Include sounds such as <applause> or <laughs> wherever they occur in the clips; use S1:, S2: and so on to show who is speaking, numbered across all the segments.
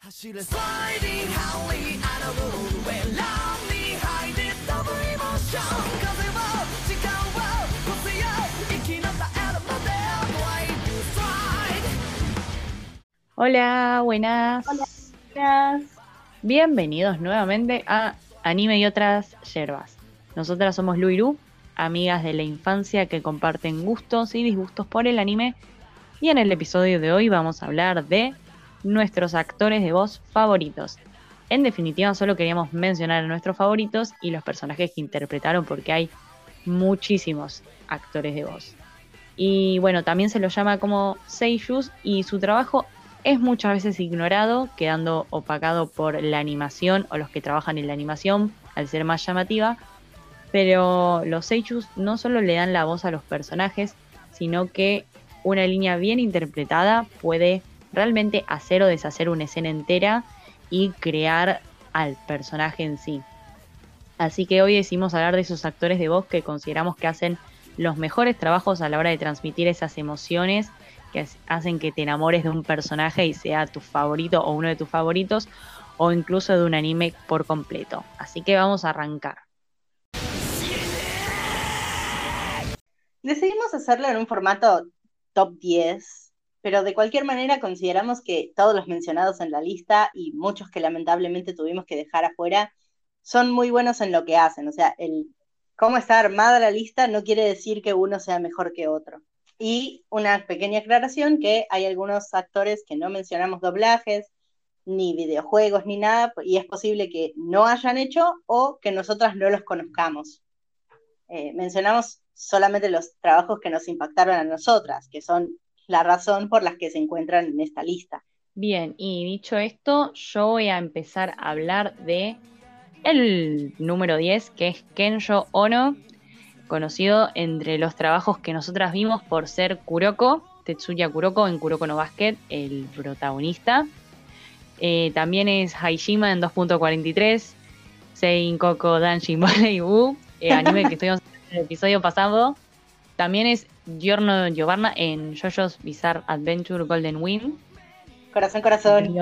S1: 走れ Sliding Holly あのブルーウェイランに入ってダブルエモーション風を時間を越せよ息の絶えるまで Blade to stride
S2: Hola, buenas. Bienvenidos nuevamente a Anime y otras yerbas. Nosotras somos Lu y Lu, amigas de la infancia que comparten gustos y disgustos por el anime. Y en el episodio de hoy vamos a hablar de nuestros actores de voz favoritos. En definitiva, solo queríamos mencionar a nuestros favoritos y los personajes que interpretaron porque hay muchísimos actores de voz. Y bueno, también se lo llama como seiyus y su trabajo es muchas veces ignorado, quedando opacado por la animación o los que trabajan en la animación, al ser más llamativa. Pero los seiyus no solo le dan la voz a los personajes, sino que una línea bien interpretada puede realmente hacer o deshacer una escena entera y crear al personaje en sí. Así que hoy decidimos hablar de esos actores de voz que consideramos que hacen los mejores trabajos a la hora de transmitir esas emociones que hacen que te enamores de un personaje y sea tu favorito o uno de tus favoritos o incluso de un anime por completo. Así que vamos a arrancar.
S3: Decidimos hacerlo en un formato top 10, pero de cualquier manera consideramos que todos los mencionados en la lista y muchos que lamentablemente tuvimos que dejar afuera son muy buenos en lo que hacen. O sea, el cómo está armada la lista no quiere decir que uno sea mejor que otro. Y una pequeña aclaración que hay algunos actores que no mencionamos doblajes, ni videojuegos, ni nada, y es posible que no hayan hecho o que nosotras no los conozcamos. Eh, mencionamos solamente los trabajos que nos impactaron a nosotras, que son la razón por las que se encuentran en esta lista.
S2: Bien, y dicho esto, yo voy a empezar a hablar de el número 10, que es Kenjo Ono, conocido entre los trabajos que nosotras vimos por ser Kuroko, Tetsuya Kuroko en Kuroko no Basket, el protagonista. Eh, también es Haishima en 2.43, Sein Koko Danshin Ballet Wu, anime que estuvimos en el episodio pasado. También es Giorno Giovanna en JoJo's Bizarre Adventure Golden Wind.
S3: Corazón, corazón.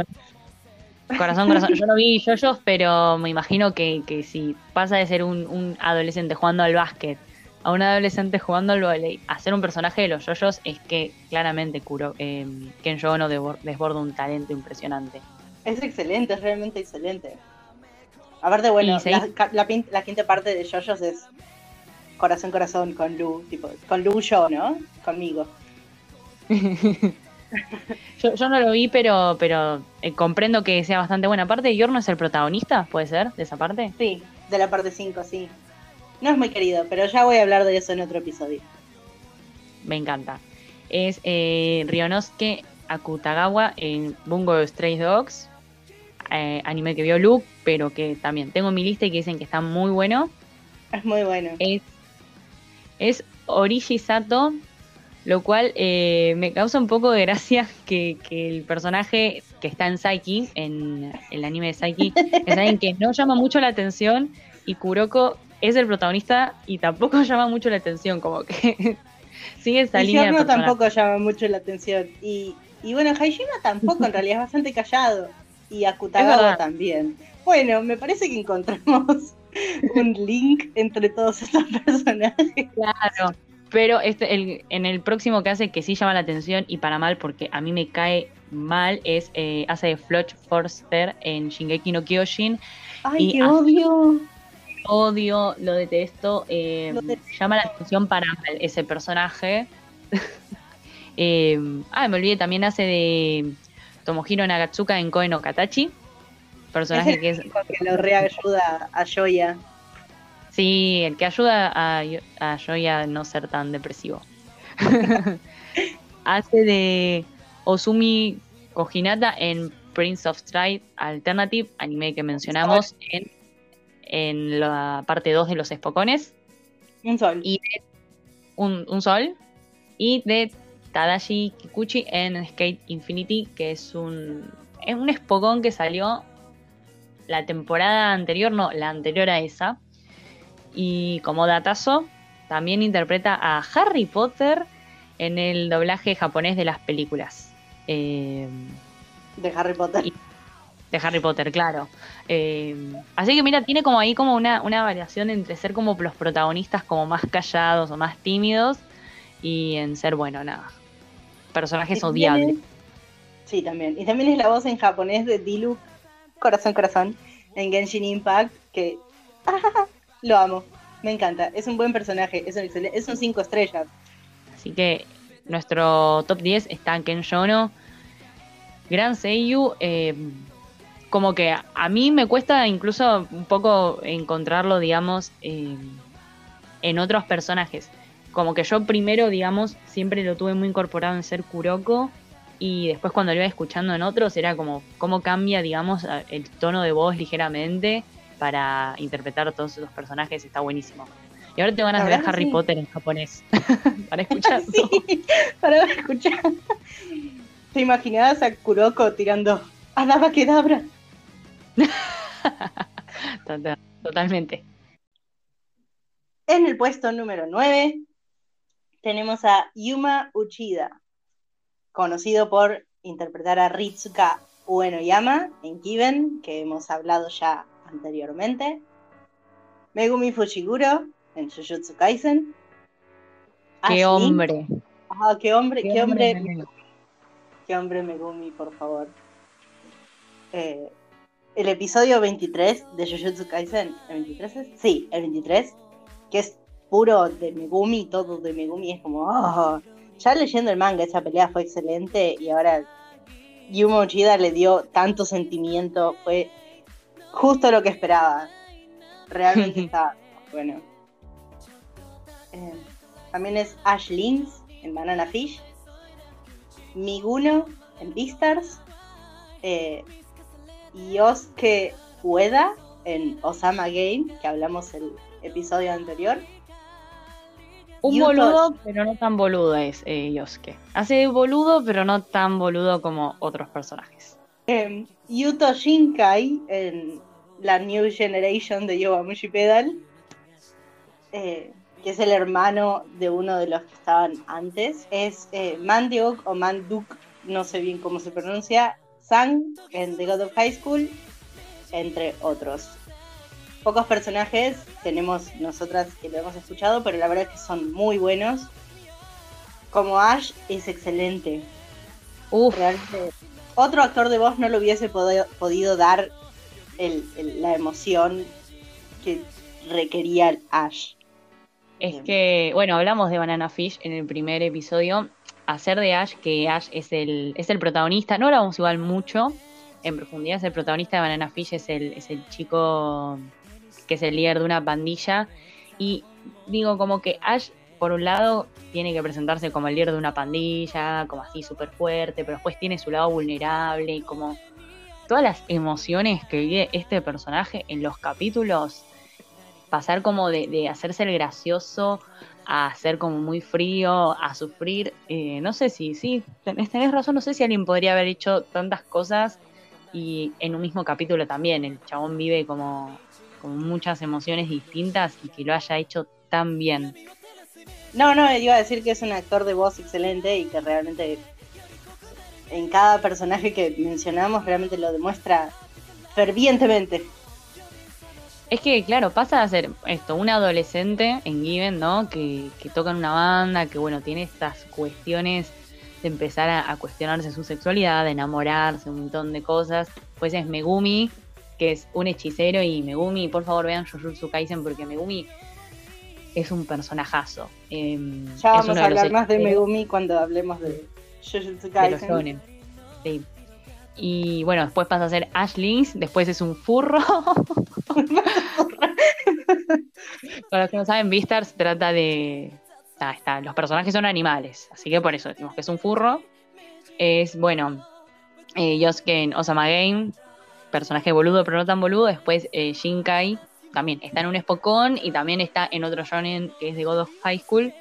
S2: Corazón, corazón. Yo no vi JoJo's, pero me imagino que, que si pasa de ser un, un adolescente jugando al básquet a un adolescente jugando al volei a ser un personaje de los yoyos es que claramente Kuro, eh, Kenjo Ono desborda un talento impresionante.
S3: Es excelente, es realmente excelente. Aparte, bueno, la, la la quinta parte de JoJo's es corazón, corazón con Lu, tipo, con Lu yo, ¿no? Conmigo. <laughs>
S2: Yo, yo no lo vi, pero, pero eh, comprendo que sea bastante buena. Aparte, Yorno es el protagonista, ¿puede ser? De esa parte.
S3: Sí, de la parte 5, sí. No es muy querido, pero ya voy a hablar de eso en otro episodio.
S2: Me encanta. Es eh, Ryonosuke Akutagawa en Bungo Stray Dogs, eh, anime que vio Luke, pero que también tengo en mi lista y que dicen que está muy bueno.
S3: Es muy bueno.
S2: es, es Origi Sato, lo cual eh, me causa un poco de gracia <laughs> que, que el personaje que está en Psyche, en el anime de Psyche, <laughs> es alguien que no llama mucho la atención y Kuroko es el protagonista y tampoco <laughs> llama mucho la atención, como que sigue esa
S3: Y
S2: línea de
S3: tampoco llama mucho la atención. Y, y bueno, Haishima tampoco, en realidad es bastante callado. Y Akutagawa también. Bueno, me parece que encontramos <laughs> un link entre todos estos <laughs> personajes.
S2: Claro, pero este, el, en el próximo que hace que sí llama la atención y para mal, porque a mí me cae mal, es eh, hace de Floch Forster en Shingeki no Kyojin.
S3: Ay,
S2: Y
S3: qué odio.
S2: Odio, lo detesto, eh,
S3: Lo detesto.
S2: llama la atención para mal ese personaje. <laughs> Eh, ah, me olvidé, también hace de Tomohiro Nagatsuka en Koe no Katachi. Personaje
S3: Es el
S2: que es,
S3: que lo reayuda a Joya.
S2: sí, el que ayuda a, a Joy a no ser tan depresivo. <laughs> hace de Osumi Kojinata en Prince of Stride Alternative, anime que mencionamos en, en la parte 2 de los espocones.
S3: Un sol.
S2: y de un, un sol y de Tadashi Kikuchi en Skate Infinity que es un es un espocón que salió la temporada anterior no la anterior a esa y como datazo también interpreta a Harry Potter en el doblaje japonés de las películas Eh,
S3: de Harry Potter.
S2: Y- de Harry Potter, claro. Eh, así que mira, tiene como ahí como una, una variación entre ser como los protagonistas como más callados o más tímidos y en ser, bueno, nada, personajes odiables.
S3: es- Sí, también. Y también es la voz en japonés de Diluc, corazón, corazón, en Genshin Impact, que <laughs> lo amo. Me encanta. Es un buen personaje. Es un excelente. Es un 5 estrellas.
S2: Así que nuestro top 10 está Ken Yono, Gran Seiyu. eh, como que a, mí me cuesta incluso un poco encontrarlo, digamos, en otros personajes. Como que yo primero, digamos, siempre lo tuve muy incorporado en ser Kuroko. Y después cuando lo iba escuchando en otros era como cómo cambia, digamos, el tono de voz ligeramente para interpretar todos esos personajes. Está buenísimo. Y ahora te van a ver Harry
S3: sí.
S2: Potter en japonés. <laughs> para escuchar. <laughs>
S3: sí, para escuchar. ¿Te imaginabas a Kuroko tirando Kedabra? <laughs>
S2: Total- Totalmente.
S3: En el puesto número 9 tenemos a Yuma Uchida, conocido por interpretar a Ritsuka Uenoyama en Kiven, que hemos hablado ya anteriormente. Megumi Fushiguro en Jujutsu Kaisen.
S2: Qué hombre.
S3: Ah, qué hombre, qué, hombre,
S2: Megumi.
S3: qué hombre Megumi, por favor. Eh, el episodio 23 de Jujutsu Kaisen, ¿el 23 es? Sí, el 23, que es puro de Megumi, todo de Megumi, es como, oh, ya leyendo el manga, esa pelea fue excelente y ahora Yuma Uchida le dio tanto sentimiento, fue justo lo que esperaba. Realmente <laughs> está bueno. Eh, también es Ash Lynx en Banana Fish, Miguno en Beastars, eh, Yosuke Ueda en Osama Game, que hablamos el episodio anterior.
S2: Un
S3: Yuto-
S2: boludo, pero no tan boludo es eh, Yosuke. Hace boludo, pero no tan boludo como otros personajes.
S3: Eh, Yuto Shinkai en la New Generation de Yowamushi Pedal, eh, que es el hermano de uno de los que estaban antes. Es eh, Mandiok o Manduk, no sé bien cómo se pronuncia, Sang en The God of High School, entre otros. Pocos personajes tenemos nosotras que lo hemos escuchado, pero la verdad es que son muy buenos. Como Ash es excelente.
S2: Uf,
S3: Realmente, otro actor de voz no le hubiese podido, podido dar el- el- la emoción que requería el Ash.
S2: es que, bueno, hablamos de Banana Fish en el primer episodio. Hacer de Ash, que Ash es el, es el protagonista, no hablamos igual mucho en profundidad, es el protagonista de Banana Fish, es el, es el chico que es el líder de una pandilla. Y digo, como que Ash, por un lado, tiene que presentarse como el líder de una pandilla, como así súper fuerte, pero después tiene su lado vulnerable y como todas las emociones que vive este personaje en los capítulos, pasar como de, hacerse el gracioso a ser como muy frío, a sufrir, eh, no sé si, sí, tenés, tenés razón, no sé si alguien podría haber hecho tantas cosas y en un mismo capítulo también, el chabón vive como, como muchas emociones distintas y que lo haya hecho tan bien.
S3: No, no, iba a decir que es un actor de voz excelente y que realmente en cada personaje que mencionamos realmente lo demuestra fervientemente.
S2: Es que, claro, pasa a ser esto, un adolescente en Given, ¿no? Que, que toca en una banda, que, bueno, tiene estas cuestiones de empezar a, a cuestionarse su sexualidad, de enamorarse, un montón de cosas. Pues es Megumi, que es un hechicero, y Megumi, por favor, vean Jujutsu Kaisen, porque Megumi es un personajazo. Em,
S3: Ya vamos a hablar más de Megumi cuando hablemos de Jujutsu Kaisen.
S2: Sí. Y bueno, después pasa a ser Ashlings, después es un furro. <laughs> Para los que no saben, Vistar se trata de. Ah, está, los personajes son animales, así que por eso decimos que es un furro. Es, bueno, eh, Yosuke en Osama Game, personaje boludo, pero no tan boludo. Después eh, Shinkai, también está en un Spokon y también está en otro shonen que es de God of High School.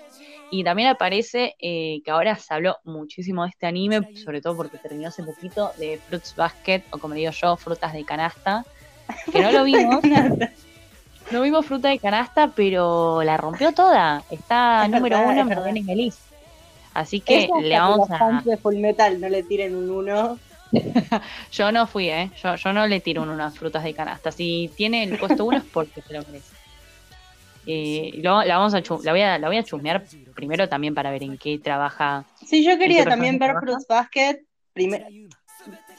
S2: Y también aparece eh, que ahora se habló muchísimo de este anime, sobre todo porque terminó hace poquito, de Fruits Basket, o como digo yo, frutas de canasta. Que no lo <laughs> vimos, no vimos fruta de canasta, pero la rompió toda. Está
S3: Es
S2: número
S3: verdad,
S2: uno en. Berlín Feliz. Así que le vamos a.
S3: de Full Metal no le tiren un uno. <laughs>
S2: Yo no fui, ¿eh? Yo, yo no le tiro unas frutas de canasta. Si tiene el puesto uno es porque se lo merece. Eh, lo- la, vamos a la, voy a, la voy a chusmear primero también para ver en qué trabaja.
S3: Sí, yo quería también ver Fruits Basket. primer-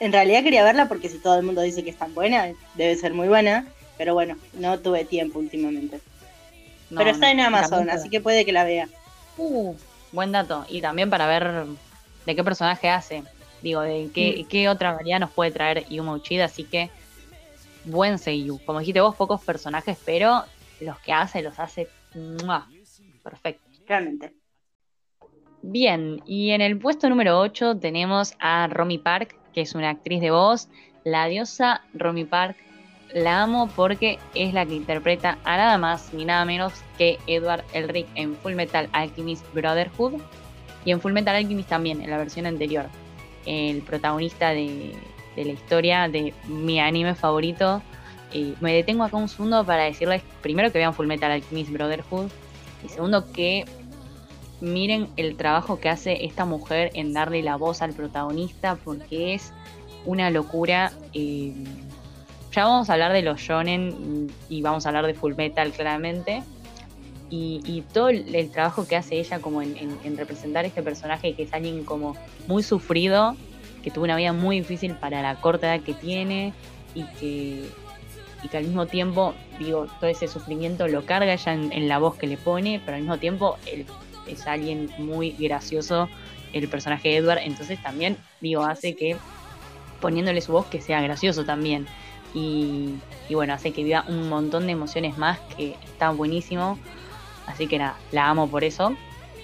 S3: En realidad quería verla porque si todo el mundo dice que es tan buena, debe ser muy buena. Pero bueno, no tuve tiempo últimamente.
S2: No,
S3: pero está
S2: no,
S3: en Amazon, así que puede que la vea.
S2: Uh, buen dato. Y también para ver de qué personaje hace. Digo, de qué, qué otra variedad nos puede traer Yuma Uchida. Así que, buen Seiyu. Como dijiste vos, pocos personajes, pero los que hace, los hace. ¡mua! Perfecto.
S3: Realmente.
S2: Bien, y en el puesto número 8 tenemos a Romy Park, que es una actriz de voz. La diosa Romy Park la amo porque es la que interpreta a nada más ni nada menos que Edward Elric en Full Metal Alchemist Brotherhood y en Full Metal Alchemist también, en la versión anterior. El protagonista de, de la historia de mi anime favorito. Y me detengo acá un segundo para decirles primero que vean Full Metal Alchemist Brotherhood y segundo que miren el trabajo que hace esta mujer en darle la voz al protagonista porque es una locura. eh, ya vamos a hablar de los shonen y, vamos a hablar de Full Metal claramente. Y, y todo el, trabajo que hace ella como en, en- en representar este personaje que es alguien como muy sufrido, que tuvo una vida muy difícil para la corta edad que tiene y que, y que al mismo tiempo, digo, todo ese sufrimiento lo carga ella en, en la voz que le pone, pero al mismo tiempo él es alguien muy gracioso, el personaje de Edward, entonces también, digo, hace que poniéndole su voz que sea gracioso también. Y, y bueno, hace que viva un montón de emociones más que está buenísimo. Así que nada, la amo por eso.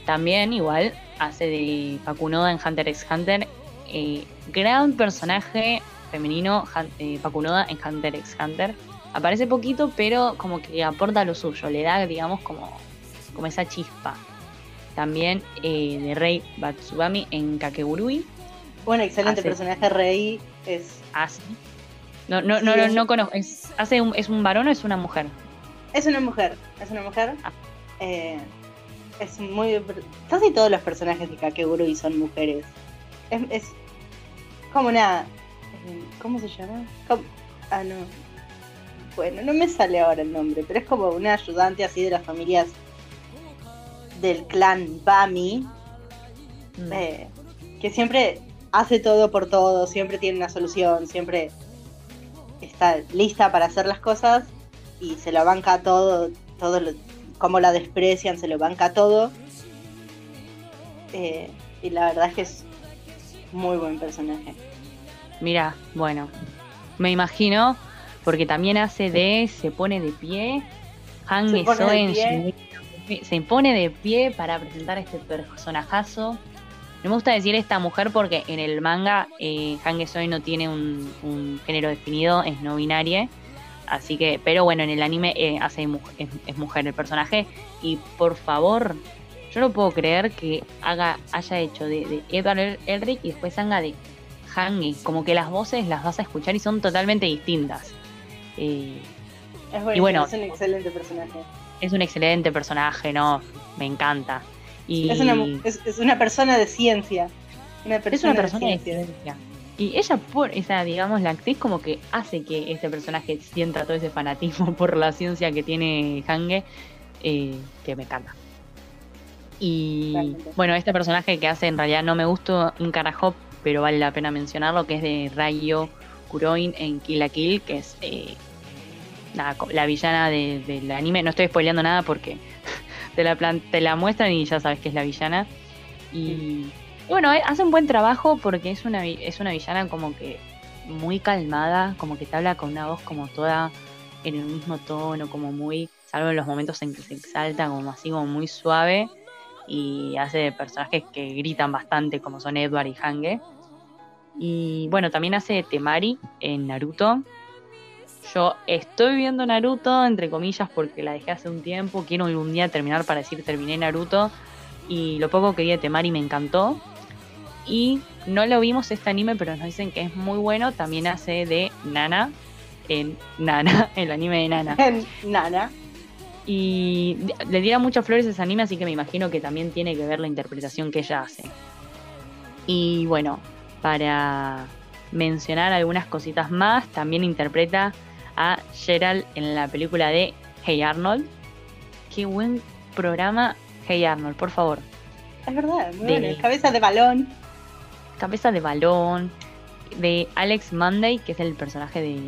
S2: También igual hace de Pakunoda en Hunter x Hunter. eh, gran personaje femenino eh, Pakunoda en Hunter x Hunter. Aparece poquito, pero como que aporta lo suyo. Le da, digamos, como, como esa chispa. También eh, de Rei Batsubami en Kakegurui.
S3: Un excelente
S2: Hace-
S3: personaje, Rey. Es,
S2: Hace. No, no, no,
S3: Sí,
S2: no, no conozco. ¿Es, hace un, ¿Es un varón o es una mujer?
S3: es una mujer. Es una mujer.
S2: Ah.
S3: Eh, es muy. Casi todos los personajes de Kakegurui son mujeres. Es, es como una. eh, ¿Cómo se llama? Como- ah, no. Bueno, no me sale ahora el nombre, pero es como una ayudante así de las familias del clan Bami.
S2: Mm.
S3: eh, que siempre hace todo por todo, siempre tiene una solución, siempre está lista para hacer las cosas y se lo banca todo, todo lo, como la desprecian, se lo banca todo. Eh, y la verdad es que es muy buen personaje.
S2: Mira, bueno, me imagino, porque también hace de se pone de pie, Han
S3: Se pone de pie.
S2: Shin- se pone de pie para presentar este personajazo. No me gusta decir esta mujer porque en el manga eh, Han Soen no tiene un, un género definido, es no binaria. Así que, pero bueno, en el anime eh, hace es, es mujer el personaje. Y por favor, yo no puedo creer que haga, haya hecho de, de Edward El- Elric y después haga de Hange. Como que las voces las vas a escuchar y son totalmente distintas. Eh,
S3: Es
S2: bueno.
S3: es un excelente personaje.
S2: es un excelente personaje, ¿no? Me encanta. Y
S3: Es, una, es, es una persona de ciencia. Una persona
S2: es una persona de
S3: ciencia.
S2: ciencia. Y ella, por esa, digamos, la actriz como que hace que este personaje sienta todo ese fanatismo <laughs> por la ciencia que tiene Hange, eh, que me encanta. Y
S3: Realmente.
S2: bueno, este personaje que hace en realidad no me gustó un carajo, pero vale la pena mencionarlo, que es de Rayo Kuroin en Kill la Kill, que es eh, la villana de- del anime. No estoy spoileando nada porque <laughs> te la, te la muestran y ya sabes que es la villana. Y, y bueno, eh, hace un buen trabajo porque es una, es una villana como que muy calmada, como que te habla con una voz como toda en el mismo tono, como muy, salvo en los momentos en que se exalta, como así, como muy suave. Y hace personajes que gritan bastante, como son Edward y Hange. Y bueno, también hace Temari en Naruto. Yo estoy viendo Naruto, entre comillas, porque la dejé hace un tiempo. Quiero algún día terminar para decir terminé Naruto. Y lo poco que vi de Temari me encantó. Y no lo vimos este anime, pero nos dicen que es muy bueno. También hace de Nana en Nana, <laughs> el anime de Nana.
S3: Nana.
S2: Y le diera muchas flores a ese anime, así que me imagino que también tiene que ver la interpretación que ella hace. Y bueno, para mencionar algunas cositas más. También interpreta a Gerald en la película de Hey Arnold. Qué buen programa, Hey Arnold, por favor.
S3: Es verdad, muy
S2: De-
S3: bueno. Cabeza de balón.
S2: Cabeza de balón. De Alex Monday, que es el personaje de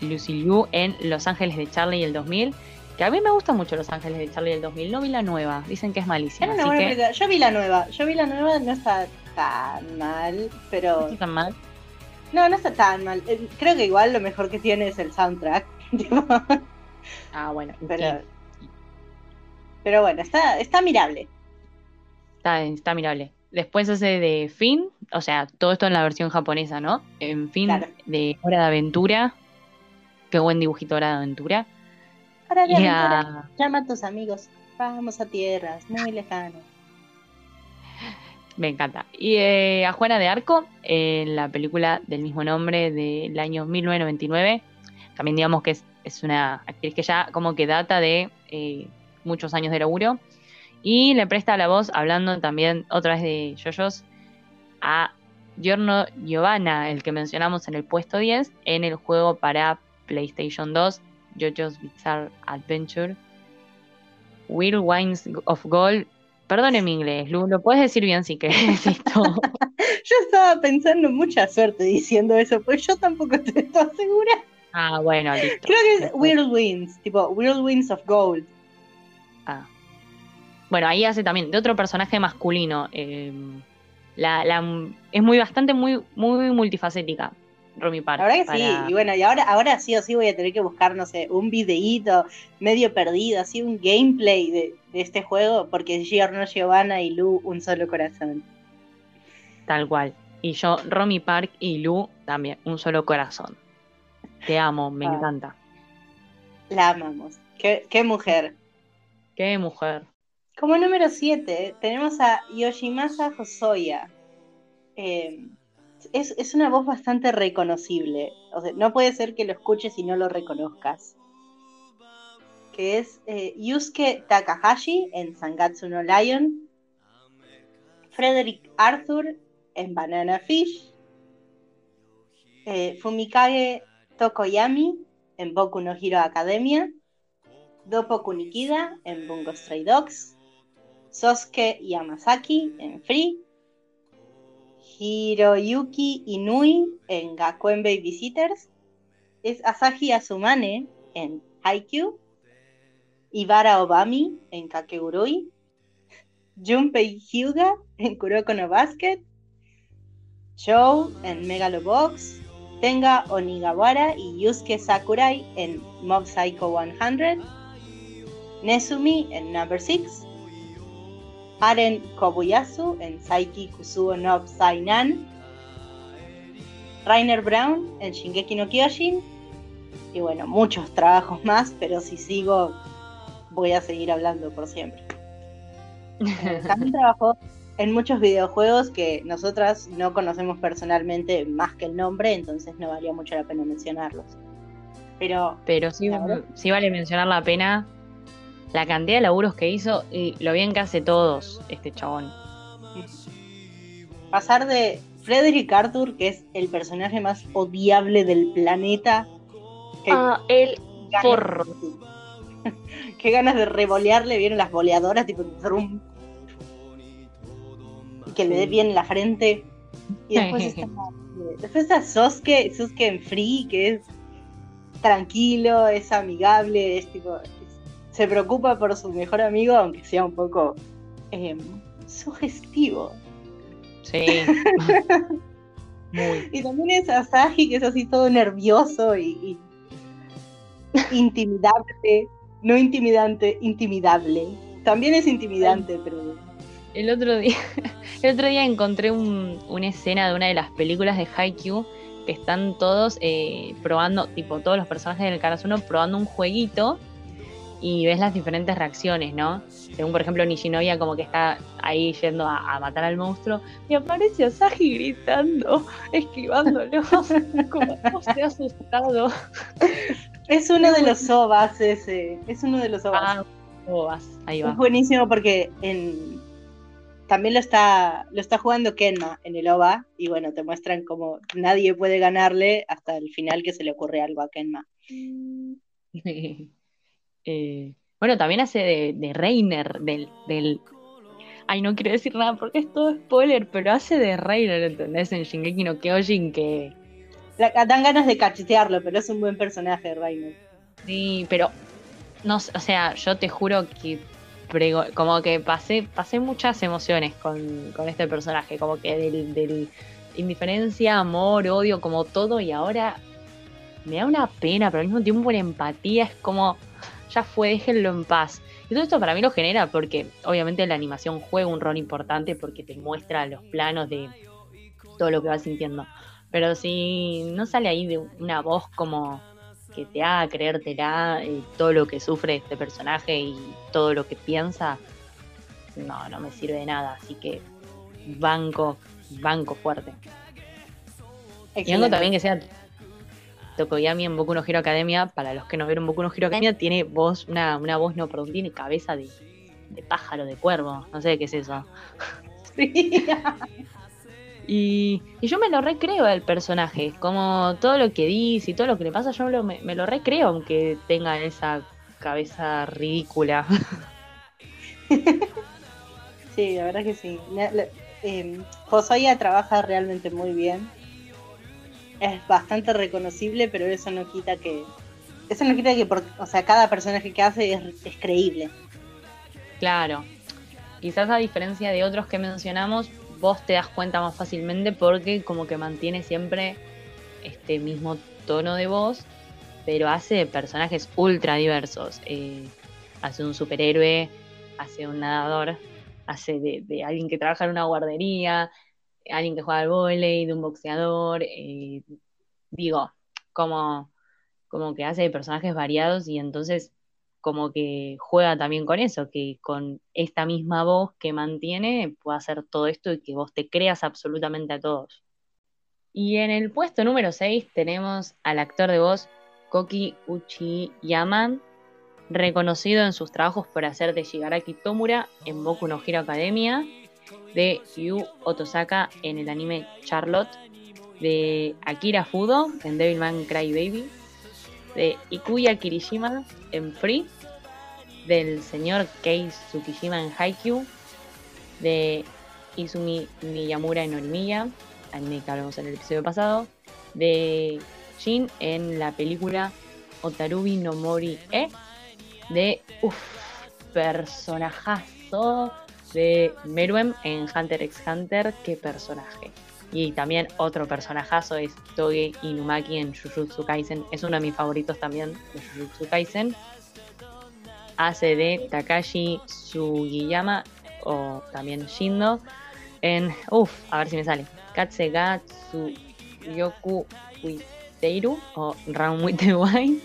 S2: Lucy Liu en Los Ángeles de Charlie el 2000. Que a mí me gusta mucho Los Ángeles de Charlie el 2000. No vi la nueva. Dicen que es malísima. Así que.
S3: Yo vi la nueva. Yo vi la nueva, no está tan mal,
S2: no
S3: pero.
S2: está tan mal.
S3: No, no está tan mal. Eh, Creo que igual lo mejor que tiene es el soundtrack. <laughs>
S2: Ah, bueno.
S3: Pero,
S2: sí,
S3: pero bueno, está, está mirable.
S2: está, está mirable. Después hace de Finn. O sea, todo esto en la versión japonesa, ¿no? En Fin
S3: Claro.
S2: de Hora de Aventura. Qué buen dibujito Hora de Aventura.
S3: Ahora de
S2: Y
S3: aventura,
S2: a-
S3: llama a tus amigos. Vamos a tierras muy lejanas.
S2: Me encanta. Y eh, a Juana de Arco, en la película del mismo nombre del año 1999. También digamos que es, es una actriz que ya como que data de eh, muchos años de laburo. Y le presta la voz, hablando también otra vez de Yoyos, a Giorno Giovanna, el que mencionamos en el puesto 10, en el juego para PlayStation 2, Jojo's Bizarre Adventure. Will Wines of Gold. Perdone mi inglés, Lu, lo puedes decir bien si querés <laughs> esto.
S3: Yo estaba pensando mucha suerte diciendo eso, pues yo tampoco estoy segura.
S2: Ah, bueno, listo.
S3: Creo que es Whirlwinds, tipo Whirlwinds of Gold.
S2: Ah. Bueno, ahí hace también de otro personaje masculino. eh, la, la- es muy bastante muy, muy multifacética, Romy Park.
S3: La verdad que
S2: para-
S3: sí, y bueno, y ahora, ahora sí o sí voy a tener que buscar, no sé, un videíto medio perdido, así un gameplay de, de este juego, porque Giorno Giovanna y Lu, un solo corazón.
S2: Tal cual. Y yo, Romy Park y Lu también, un solo corazón. Te amo, me
S3: Ah.
S2: encanta.
S3: La amamos. Qué, qué mujer.
S2: Qué mujer.
S3: Como número 7 tenemos a Yoshimasa Hosoya. Eh, es, es una voz bastante reconocible. O sea, no puede ser que lo escuches y no lo reconozcas. Que es eh, Yusuke Takahashi en Sangatsu no Lion. Frederick Arthur en Banana Fish. eh, Fumikage Tokoyami en Boku no Hero Academia. Dopo Nikida en Bungo Stray Dogs. Sosuke Yamazaki en Free. Hiroyuki Inui en Gakuen Babysitters. Es Asahi Asumane en Haikyuu. Ibara Obami en Kakegurui. Junpei Hyuga en Kuroko no Basket. Joe en Megalobox. Tenga Onigawara y Yusuke Sakurai en Mob Psycho 100. Nezumi en Number 6. Aren Kobayasu en Saiki Kusuo no Psy-Nan. Rainer Brown en Shingeki no Kyojin. Y bueno, muchos trabajos más, pero si sigo voy a seguir hablando por siempre. Eh, También trabajó en muchos videojuegos que nosotras no conocemos personalmente más que el nombre, entonces no valía mucho la pena mencionarlos. Pero
S2: Pero sí vale mencionar la pena la cantidad de laburos que hizo y lo bien que hace todos este chabón.
S3: pasar de Frederick Arthur, que es el personaje más odiable del planeta, que
S2: Ah, el forro. <laughs>
S3: Qué ganas de revolearle, vieron las boleadoras, tipo trum, y que le dé bien en la frente. Y <laughs> después está, después está Sosuke, Sosuke en Free, que es tranquilo, es amigable, es tipo, se preocupa por su mejor amigo, aunque sea un poco eh, sugestivo.
S2: Sí. <laughs> Muy.
S3: Y también es Asahi, que es así todo nervioso y, y intimidable. No intimidante, intimidable. También es intimidante, pero
S2: El otro día, <laughs> el otro día encontré un- una escena de una de las películas de Haikyuu que están todos eh, probando, tipo todos los personajes del Karasuno probando un jueguito y ves las diferentes reacciones, ¿no? Según por ejemplo Nishinoya como que está ahí yendo a, a matar al monstruo y aparece Asahi gritando, <laughs> esquivándolo, <laughs> como no se ha asustado.
S3: es uno de los sobas ese. Es uno de los sobas.
S2: Ah, ahí
S3: es
S2: va.
S3: buenísimo porque en, también lo está, lo está jugando Kenma en el OVA, y bueno, te muestran como nadie puede ganarle hasta el final que se le ocurre algo a Kenma. <laughs>
S2: Eh, bueno, también hace de, de Reiner, del, del... Ay, no quiero decir nada porque es todo spoiler, pero hace de Reiner, ¿entendés? En Shingeki no Kyojin que...
S3: La- dan ganas de cachetearlo, pero es un buen personaje, Reiner.
S2: Sí, pero... No, o sea, yo te juro que prego- como que pasé, pasé muchas emociones con, con este personaje, como que del, del indiferencia, amor, odio, como todo, y ahora me da una pena, pero al mismo tiempo la empatía es como, ya fue, déjenlo en paz. Y todo esto para mí lo genera porque obviamente la animación juega un rol importante porque te muestra los planos de todo lo que vas sintiendo. Pero si no sale ahí de una voz como que te haga creértela eh, todo lo que sufre este personaje y todo lo que piensa, no, no me sirve de nada. Así que banco, banco fuerte. Y algo también que sea Tokoyami en Boku no Hero Academia, para los que no vieron Boku no Hero Academia, tiene voz, una, una voz, no, perdón, tiene cabeza de, de pájaro, de cuervo, no sé qué es eso. <laughs>
S3: Sí. <laughs>
S2: Y, y yo me lo recreo del personaje, como todo lo que dice y todo lo que le pasa, yo me lo, me, me lo recreo, aunque tenga esa cabeza ridícula. <laughs>
S3: Sí, la verdad que sí. La- la- eh, Hosoya trabaja realmente muy bien. Es bastante reconocible, pero eso no quita que. Eso no quita que, o sea, cada personaje que hace es, es creíble.
S2: Claro, quizás a diferencia de otros que mencionamos, vos te das cuenta más fácilmente porque como que mantiene siempre este mismo tono de voz, pero hace personajes ultra diversos. Eh, hace un superhéroe, hace un nadador, hace de, de alguien que trabaja en una guardería, alguien que juega al vóley, de un boxeador, eh, digo, como, como que hace personajes variados y entonces como que juega también con eso, que con esta misma voz que mantiene puede hacer todo esto y que vos te creas absolutamente a todos. Y en el puesto número 6 tenemos al actor de voz Koki Uchiyama, reconocido en sus trabajos por hacer de Shigaraki Tomura en Boku no Hero Academia, de Yu Otosaka en el anime Charlotte, de Akira Fudo en Devilman Crybaby, de Ikuya Kirishima en Free, del señor Kei Tsukishima en Haikyuu, de Izumi Miyamura en Orimiya, anime que hablamos en el episodio pasado, de Shin en la película Otarubi no Mori E, de uff, personajazo de Meruem en Hunter x Hunter, qué personaje. Y también otro personajazo es Toge Inumaki en Jujutsu Kaisen. Es uno de mis favoritos también de Jujutsu Kaisen. Hace de Takashi Sugiyama o también Shindo en. Uff, a ver si me sale. Katsega Tsuyoku Witeiru o Round with the Wine.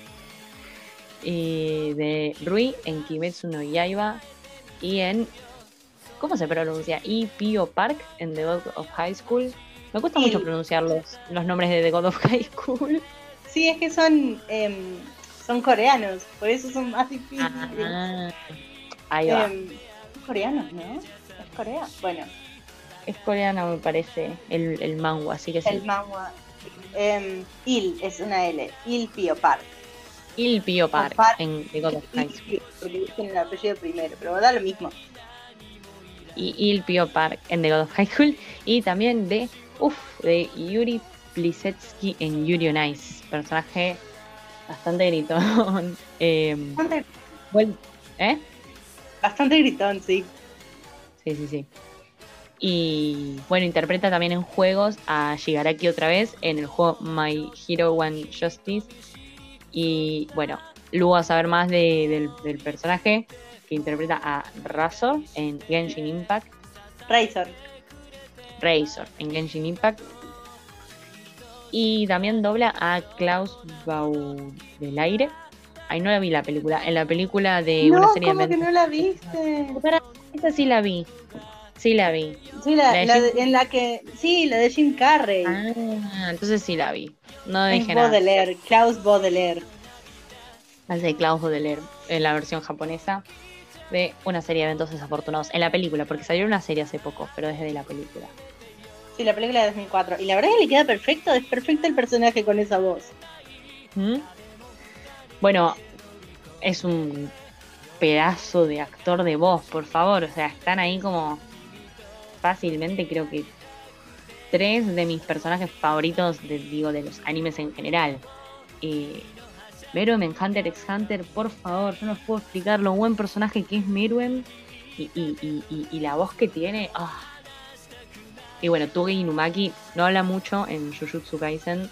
S2: Y de Rui en Kimetsu no Yaiba. Y en. ¿Cómo se pronuncia? Ipio Park en The God of High School. Me cuesta
S3: Sí.
S2: mucho pronunciar los, los nombres de The God of High School.
S3: Sí, es que son, em, son coreanos, por eso son más difíciles.
S2: Ah, ahí va.
S3: Son coreanos, ¿no? ¿Es Corea? Bueno,
S2: Es coreano, me parece, el, el así que sí.
S3: el manhwa. Em, Il es una L, Il Pio Park.
S2: Il Pio Park en The God of High School.
S3: Porque dicen el apellido primero, pero da lo mismo.
S2: Y Il Pio Park en The God of High School. Y también de, uff, de Yuri Plisetsky en Yuri on Ice. Personaje bastante gritón. <laughs> Em,
S3: Bastante,
S2: bueno, ¿Eh?
S3: bastante gritón, sí.
S2: Sí, sí, sí. Y bueno, interpreta también en juegos a Shigaraki otra vez en el juego My Hero One Justice. Y bueno, luego a saber más de- del, del personaje que interpreta a Razor en Genshin Impact.
S3: Razor.
S2: Razor en Genshin Impact. Y también dobla a Klaus Baudelaire. Ay, no la vi la película. En la película de
S3: no,
S2: una serie de
S3: ¿cómo que
S2: eventos.
S3: no la viste?
S2: Espera, Esa sí la vi. Sí la vi.
S3: Sí, la,
S2: La de
S3: la
S2: Jim-
S3: de- en la que. Sí, la de Jim Carrey.
S2: Ah, entonces sí la vi. No dije nada.
S3: Baudelaire, Klaus Baudelaire.
S2: Hace Klaus Baudelaire en la versión japonesa. De una serie de eventos desafortunados en la película, porque salió una serie hace poco, pero desde la película.
S3: Sí, la película de 2004. Y la verdad que le queda perfecto, es perfecto el personaje con esa voz.
S2: ¿Mm? Bueno, es un pedazo de actor de voz, por favor. O sea, están ahí como fácilmente, creo que tres de mis personajes favoritos, de, digo, de los animes en general. Eh, Meruem en Hunter x Hunter, por favor, yo no puedo explicar lo buen personaje que es Meruem y, y la voz que tiene. ah. Y bueno, Tugi Inumaki no habla mucho en Jujutsu Kaisen,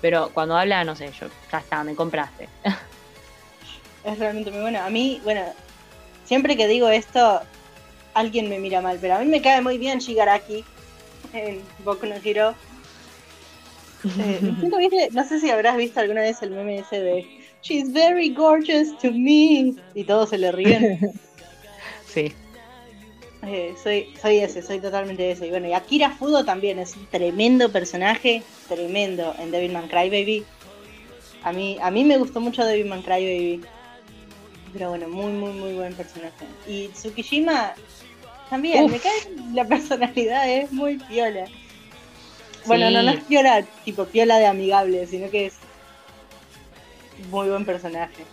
S2: pero cuando habla, no sé, yo, ya está, me compraste. <laughs>
S3: Es realmente muy bueno. A mí, bueno, siempre que digo esto, alguien me mira mal, pero a mí me cae muy bien Shigaraki en Boku no Hero. Eh, ¿nunca viste- no sé si habrás visto alguna vez el meme ese de She's very gorgeous to me y todos se le ríen. <laughs>
S2: sí.
S3: Eh, soy, soy ese, soy totalmente ese. Y bueno, y Akira Fudo también es un tremendo personaje, tremendo en Devilman Crybaby. A mí, a mí me gustó mucho Devilman Crybaby. Pero bueno, muy, muy, muy buen personaje. Y Tsukishima también,
S2: Uf.
S3: me cae la personalidad, es muy piola. Bueno,
S2: Sí.
S3: no, no es piola, tipo piola de amigable, sino que es muy buen personaje.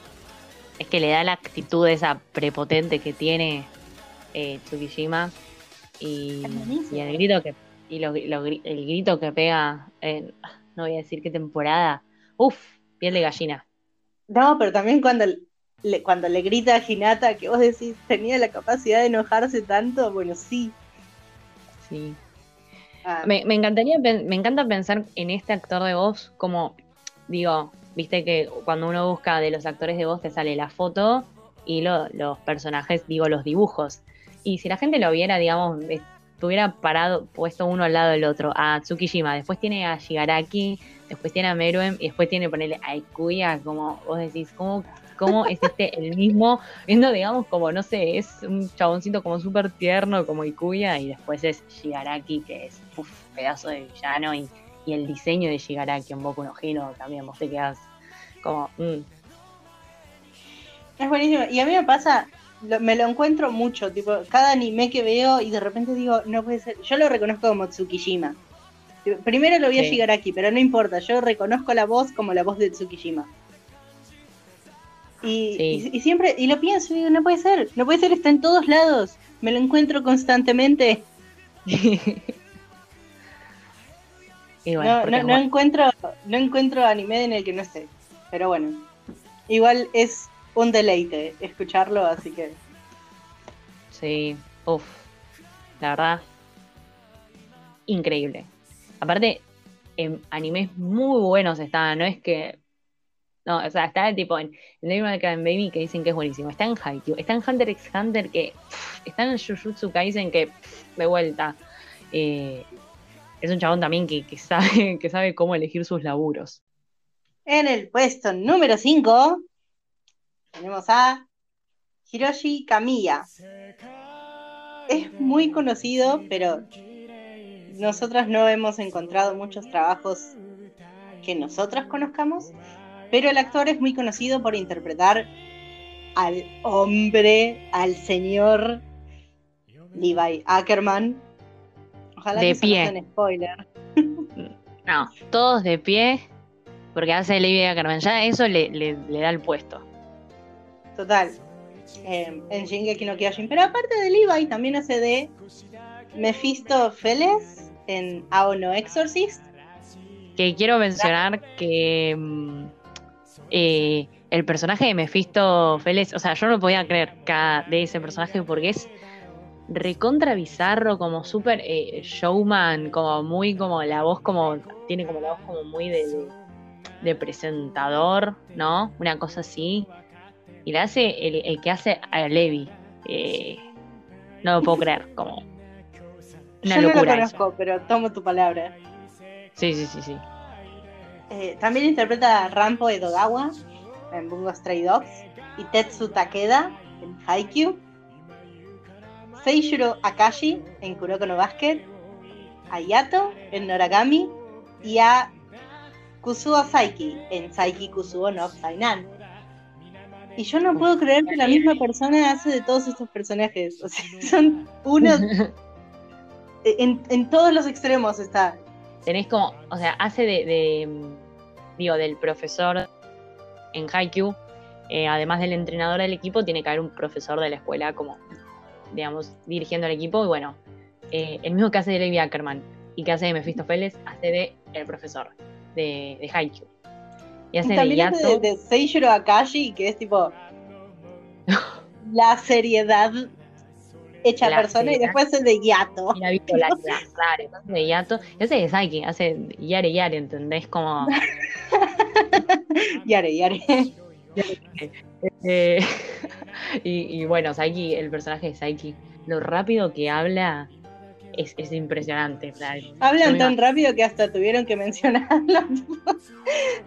S2: Es que le da la actitud esa prepotente que tiene eh, Tsukishima y, el grito que y lo- lo gri- el grito que pega en no voy a decir qué temporada. Uf, piel de gallina.
S3: No, pero también cuando le, cuando le grita a Hinata que vos decís tenía la capacidad de enojarse tanto, bueno, sí.
S2: Sí.
S3: Ah,
S2: Me, encantaría me encanta pensar en este actor de voz como digo, viste que cuando uno busca de los actores de voz te sale la foto y lo- los personajes, digo, los dibujos. Y si la gente lo viera, digamos, estuviera parado, puesto uno al lado del otro, a Tsukishima, después tiene a Shigaraki, después tiene a Meruem y después tiene ponerle a Ikuya, como vos decís, ¿cómo, cómo es este el mismo? Viendo, digamos, como, no sé, es un chaboncito como súper tierno como Ikuya y después es Shigaraki, que es uf, pedazo de villano y, y el diseño de Shigaraki en Boku no Hero también, vos te quedás como, mm,
S3: es buenísimo. Y a mí me pasa, lo- me lo encuentro mucho, tipo, cada anime que veo y de repente digo, no puede ser. Yo lo reconozco como Tsukishima. Primero lo voy a
S2: Sí.
S3: aquí, pero no importa, yo reconozco la voz como la voz de Tsukishima. Y,
S2: Sí.
S3: y- y siempre, y lo pienso y digo, no puede ser, no puede ser, está en todos lados. Me lo encuentro constantemente. <laughs>
S2: bueno,
S3: no, no, no encuentro, no encuentro anime en el que no esté. Pero bueno, igual es un deleite escucharlo, así que
S2: Sí, uff, la verdad, increíble. Aparte, en animes muy buenos están, no es que. No, o sea, está tipo en en Cry Baby que dicen que es buenísimo. Está en Haikyuu, está en Hunter x Hunter que. está en Jujutsu Kaisen que. de vuelta. Eh, es un chabón también que, que sabe, <laughs> que sabe cómo elegir sus laburos.
S3: En el puesto número 5 tenemos a Hiroshi Kamiya. Es muy conocido, pero nosotras no hemos encontrado muchos trabajos que nosotras conozcamos. Pero el actor es muy conocido por interpretar al hombre, al señor Levi Ackerman. Ojalá
S2: De
S3: que no
S2: pie.
S3: sea un spoiler.
S2: No, todos de pie, porque hace Levi Ackerman. Ya eso le, le- le da el puesto.
S3: Total. Eh, en Shingeki no Kyojin. Pero aparte de Levi, también hace de Mephisto Feles en Aono Exorcist.
S2: Que quiero mencionar que mm, eh, el personaje de Mephisto Félix, o sea, yo no podía creer cada- de ese personaje porque es recontra bizarro, como súper eh, showman, como muy como la voz como, tiene como la voz como muy de, presentador, ¿no? Una cosa así. Y la hace el, el que hace a Levi. Eh, no lo puedo creer, como una
S3: Yo no lo
S2: locura. eso.
S3: conozco, pero tomo tu palabra.
S2: Sí, sí, sí, sí.
S3: Eh, también interpreta a Rampo Edogawa en Bungo Stray Dogs y Tetsu Takeda en Haikyuu. Seishiro Akashi en Kuroko no Basket, a Yato en Noragami y a Kusuo Saiki en Saiki Kusuo no Sainan. Y yo no puedo creer que la misma persona hace de todos estos personajes. O sea, <laughs> son unos. <laughs> en, en todos los extremos está.
S2: Tenés como, o sea, hace de, de, digo, del profesor en Haikyuu, eh, además del entrenador del equipo, tiene que haber un profesor de la escuela como, digamos, dirigiendo el equipo. Y bueno, eh, el mismo que hace de Levi Ackerman y que hace de Mephistofeles, hace de el profesor de, de Haikyuu. Y hace
S3: Y
S2: de
S3: también de,
S2: Yato.
S3: de Seishiro Akashi, que es tipo. <laughs> la seriedad hecha
S2: La
S3: persona, y
S2: seriedad.
S3: después es de Yato.
S2: y la bipolaridad, <laughs> claro. De. Y hace de Saiki, hace Yare Yare, ¿entendés? Como. <laughs>
S3: Yare, Yare.
S2: Eh, <laughs> y, y bueno, Saiki, el personaje de Saiki, lo rápido que habla es, es impresionante. yo
S3: Hablan
S2: me
S3: tan rápido que hasta tuvieron que mencionarlo.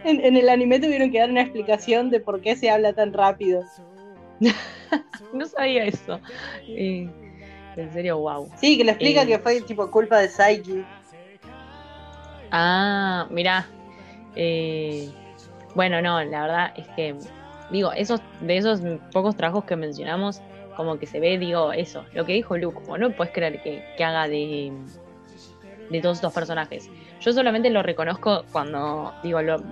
S3: en, en el anime tuvieron que dar una explicación de por qué se habla tan rápido.
S2: No sabía eso. Y, en serio, wow.
S3: Sí, que le explica
S2: Eh.
S3: que fue tipo culpa de Saiki.
S2: Ah, mirá. eh, bueno, no, la verdad es que, digo, esos, de esos pocos trabajos que mencionamos, como que se ve, digo, eso, lo que dijo Luke, como no puedes creer que, que haga de, de todos estos personajes. Yo solamente lo reconozco cuando, digo, lo-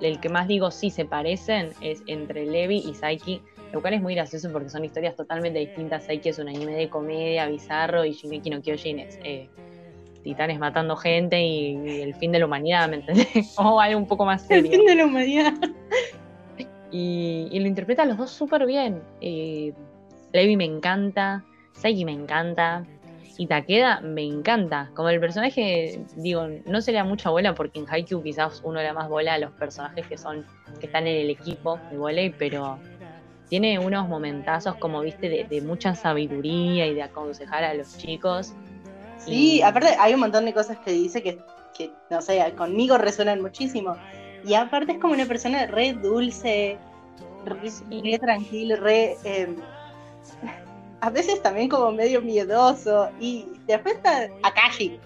S2: el que más digo sí se parecen es entre Levi y Saiki, lo cual es muy gracioso porque son historias totalmente distintas. Saiki es un anime de comedia, bizarro, y Shingeki no Kyojin es eh, titanes matando gente y, y el fin de la humanidad, ¿me entendés? <laughs> Como algo un poco más
S3: El
S2: serio.
S3: fin de la humanidad.
S2: Y, y lo interpreta a los dos súper bien. Eh, Levi me encanta, Saiki me encanta, y Takeda me encanta. Como el personaje, digo, no se le da mucha bola porque en Haikyuu quizás uno le da más bola a los personajes que son que están en el equipo de volei, pero tiene unos momentazos como viste de, de mucha sabiduría y de aconsejar a los chicos.
S3: Sí,
S2: Y-
S3: aparte hay un montón de cosas que dice que, que, no sé, conmigo resuenan muchísimo. Y aparte es como una persona re dulce, re,
S2: Sí.
S3: re eh, <laughs> a veces también como medio miedoso. Y después está Akashi.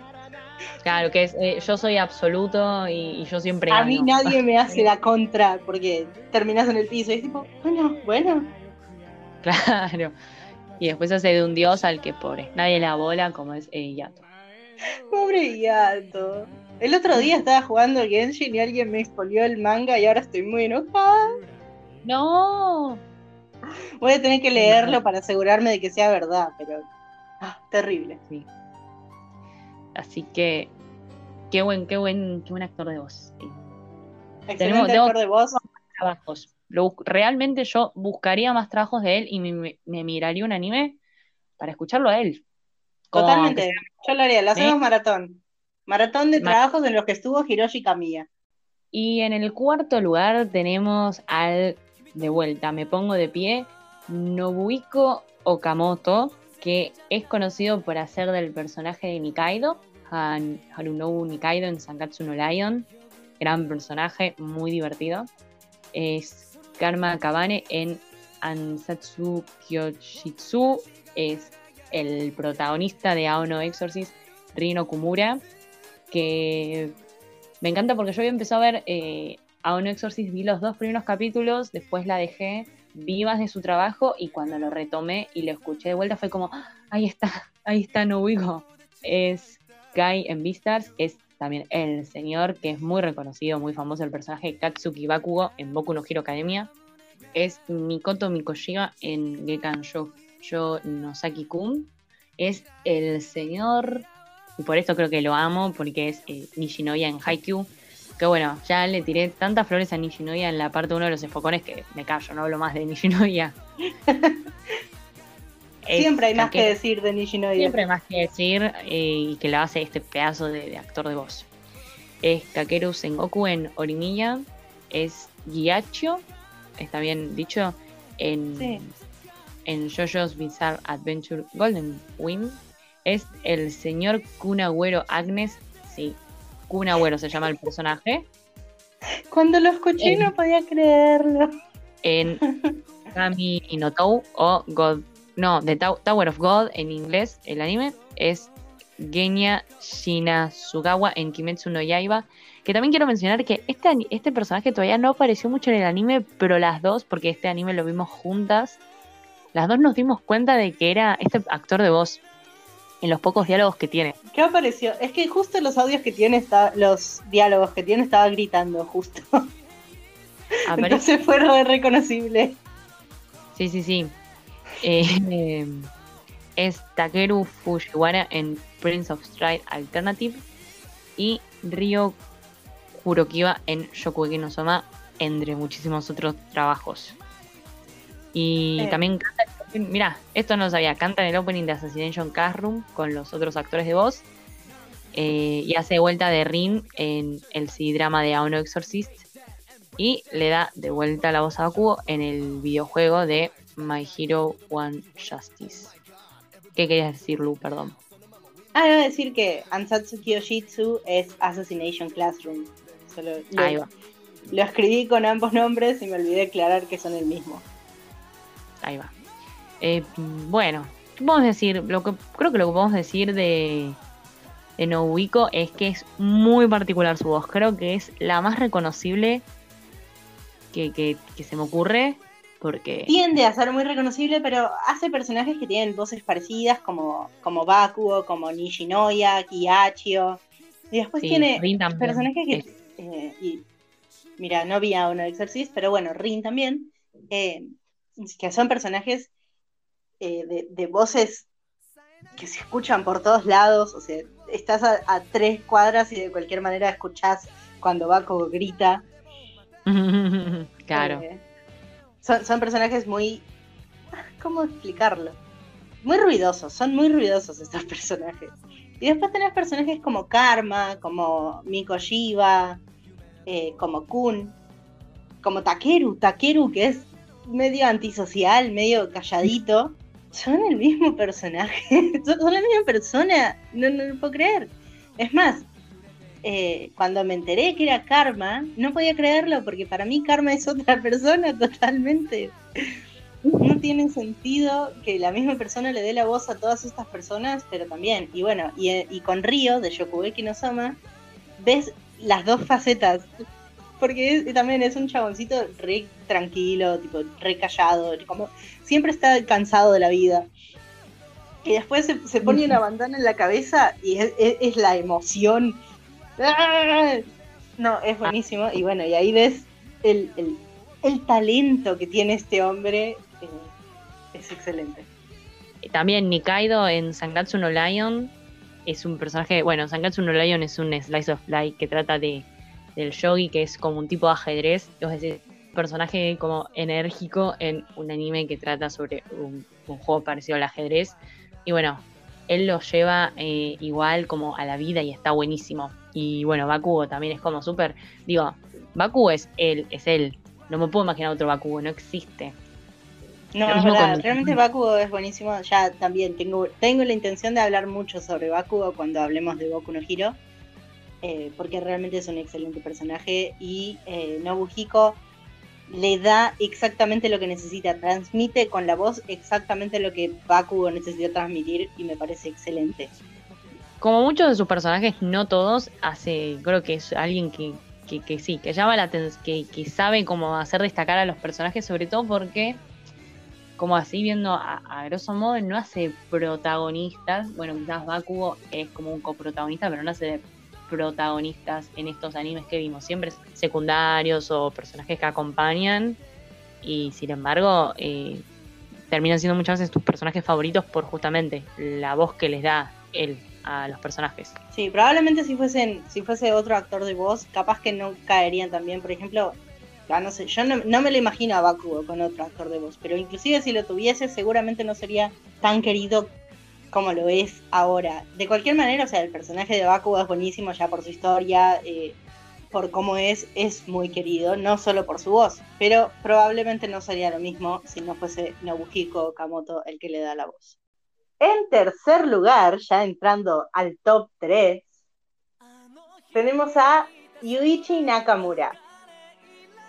S2: Claro, que es eh, yo soy absoluto y, y yo siempre
S3: A
S2: gano.
S3: mí nadie me <laughs> hace la contra porque terminas en el piso y es tipo, bueno, bueno. <laughs>
S2: Claro. Y después hace de un dios al que pobre. Nadie le da bola como es eh, Yato. <laughs>
S3: Pobre gato. El otro día estaba jugando Genshin y alguien me expolió el manga y ahora estoy muy enojada.
S2: No.
S3: Voy a tener que leerlo para asegurarme de que sea verdad, pero ah, terrible.
S2: Así que qué buen, qué buen, qué buen actor de voz.
S3: Excelente
S2: tengo-
S3: actor de voz.
S2: Trabajos. Lo realmente yo buscaría más trabajos de él y me, me- miraría un anime para escucharlo a él. Como
S3: Totalmente. Yo lo haría. Lo hacemos maratón. Maratón de trabajos en los que estuvo Hiroshi Kamiya.
S2: Y en el cuarto lugar tenemos al, de vuelta, me pongo de pie, Nobuhiko Okamoto, que es conocido por hacer del personaje de Nikaido, Han- Harunobu Nikaido en Sankatsu no Lion. Gran personaje, muy divertido. Es Karma Kabane en Ansatsu Kyoshitsu. Es el protagonista de Aono Exorcist, Rino Kumura, que me encanta porque yo había empezado a ver eh, Aono Exorcist, vi los dos primeros capítulos, después la dejé, vi más de su trabajo y cuando lo retomé y lo escuché de vuelta fue como, "Ah, ahí está, ahí está Nobuiko. Es Guy en Beastars, es también el señor que es muy reconocido, muy famoso, el personaje Katsuki Bakugo en Boku no Hero Academia. Es Mikoto Mikoshiba en Gekan Sho, Sho no Saki-kun. Es el señor y por esto creo que lo amo, porque es eh, Nishinoya en Haikyuu. Que bueno, ya le tiré tantas flores a Nishinoya en la parte 1 de los enfocones que me callo, no hablo más de Nishinoya. <laughs>
S3: Siempre hay más que decir de Nishinoya.
S2: Siempre hay más que decir eh, y que lo hace este pedazo de, de actor de voz. Es Kakeru Sengoku en Orimiya. Es Gyachio, está bien dicho, en,
S3: Sí.
S2: en JoJo's Bizarre Adventure Golden Wind. Es el señor Kunagüero Agnes. Sí, Kunagüero se llama el personaje.
S3: Cuando lo escuché
S2: Eh.
S3: no podía creerlo.
S2: En Kami no Tou o God. No, The Tower of God en inglés, el anime, es Genya Shinazugawa en Kimetsu no Yaiba. Que también quiero mencionar que este, este personaje todavía no apareció mucho en el anime, pero las dos, porque este anime lo vimos juntas, las dos nos dimos cuenta de que era este actor de voz en los pocos diálogos que tiene.
S3: ¿Qué apareció? Es que justo los audios que tiene, está, los diálogos que tiene, estaba gritando justo. <laughs>
S2: Aparece
S3: Entonces fue re reconocible.
S2: Sí, sí, sí. Eh, <laughs> es Takeru Fujiwara en Prince of Stride Alternative y Ryo Kurokiwa en Shokugeki no Soma, entre muchísimos otros trabajos. Y
S3: Eh.
S2: también canta, mira, esto no lo sabía, canta en el opening de Assassination Classroom con los otros actores de voz eh, y hace vuelta de Rin en el C-drama de Aono Exorcist y le da de vuelta la voz a Bakugo en el videojuego de My Hero One Justice. ¿Qué querías decir, Lu? Perdón.
S3: Ah, iba a decir que Ansatsu Kyoshitsu es Assassination Classroom. Solo lo,
S2: Ahí va,
S3: lo escribí con ambos nombres y me olvidé aclarar que son el mismo.
S2: ahí va. Eh, bueno, ¿qué podemos decir? Lo que, creo que lo que podemos decir de, de Nobuiko es que es muy particular su voz. Creo que es la más reconocible que, que- que se me ocurre. Porque.
S3: Tiende a ser muy reconocible, pero hace personajes que tienen voces parecidas, como, como Bakugo, como Nishinoya, Kiyachio. Y después
S2: Sí,
S3: tiene
S2: Rin
S3: personajes que. Eh, y, mira, no vi a uno de Exorcist, pero bueno, Rin también. eh, que son personajes eh, de, de voces que se escuchan por todos lados. O sea, estás a, a tres cuadras y de cualquier manera escuchás cuando Bakugo grita. <laughs>
S2: claro.
S3: Eh, son, son personajes muy. <laughs> ¿Cómo explicarlo? Muy ruidosos, son muy ruidosos estos <laughs> personajes. Y después tenés personajes como Karma, como Miko Shiba, eh, como Kun, como Takeru. Takeru, que es medio antisocial, medio calladito. Son el mismo personaje, <laughs> son, la misma persona, no, no lo puedo creer. Es más, eh, cuando me enteré que era Karma, no podía creerlo porque para mí Karma es otra persona <laughs> totalmente. No tiene sentido que la misma persona le dé la voz a todas estas personas, pero también, y bueno, y, y con Río de Shokugeki no ves las dos facetas. Porque también es un chaboncito re tranquilo, tipo re callado, como siempre está cansado de la vida. Y después se, se pone una bandana en la cabeza y es, es- es la emoción. ¡Ah! No, es buenísimo. Y bueno, y ahí ves el, el- el talento que tiene este hombre. eh, es excelente.
S2: También Nikaido en Sangatsu no Lion es un personaje, bueno, Sangatsu no Lion es un slice of life que trata de del yogi, que es como un tipo de ajedrez, personaje como enérgico en un anime que trata sobre un, un juego parecido al ajedrez. Y bueno, él lo lleva eh, igual como a la vida y está buenísimo. Y bueno, Bakugo también es como súper, digo, Bakugo es él, es él. No me puedo imaginar otro Bakugo, no existe.
S3: No, es verdad, realmente Bakugo es buenísimo. Ya también tengo, tengo la intención de hablar mucho sobre Bakugo cuando hablemos de Boku no Hiro, eh, porque realmente es un excelente personaje y eh, Nobuhiko le da exactamente lo que necesita, transmite con la voz exactamente lo que Bakugo necesita transmitir y me parece excelente.
S2: como muchos de sus personajes, no todos, hace, creo que es alguien que, que, que sí, que llama la atención, que, que sabe cómo hacer destacar a los personajes, sobre todo porque, como así viendo a, grosso modo, no hace protagonistas, bueno, quizás Bakugo es como un coprotagonista, pero no hace protagonistas en estos animes que vimos, siempre secundarios o personajes que acompañan, y sin embargo, eh, terminan siendo muchas veces tus personajes favoritos por justamente la voz que les da él a los personajes.
S3: Sí, probablemente si fuesen, si fuese otro actor de voz, capaz que no caerían también. Por ejemplo, ah, no sé, yo no, no me lo imagino a Bakugo con otro actor de voz, pero inclusive si lo tuviese, seguramente no sería tan querido como lo es ahora. De cualquier manera, o sea, el personaje de Bakugo es buenísimo ya por su historia, eh, por cómo es, es muy querido, no solo por su voz, pero probablemente no sería lo mismo si no fuese Nobuhiko Okamoto el que le da la voz. En tercer lugar, ya entrando al top 3, tenemos a Yuichi Nakamura,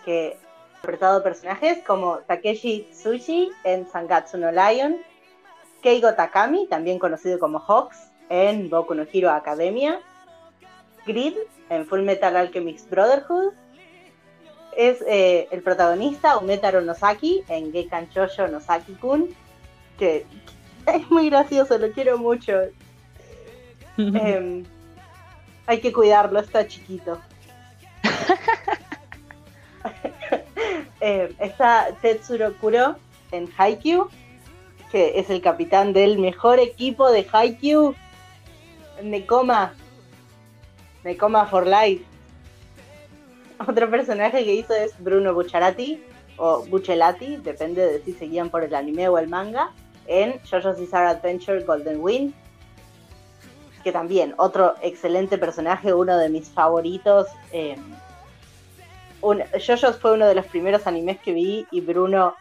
S3: que ha interpretado personajes como Takeshi Tsushi en Sangatsu no Lion, Keigo Takami, también conocido como Hawks, en Boku no Hero Academia, Grid en Full Metal Alchemist Brotherhood, es eh, el protagonista Umetaro Nosaki en Gekan Shoujo Nosaki-kun, que <laughs> es muy gracioso, lo quiero mucho. <laughs> Em, hay que cuidarlo, está chiquito. <laughs> Eh, está Tetsuro Kuro en Haikyuu, que es el capitán del mejor equipo de Haikyuu, Nekoma. Nekoma for Life. <laughs> Otro personaje que hizo es Bruno Bucciarati, o Buccelati, depende de si se guían por el anime o el manga, en JoJo's Bizarre Adventure Golden Wind. Que también, otro excelente personaje, uno de mis favoritos. Eh, JoJo's fue uno de los primeros animes que vi y Bruno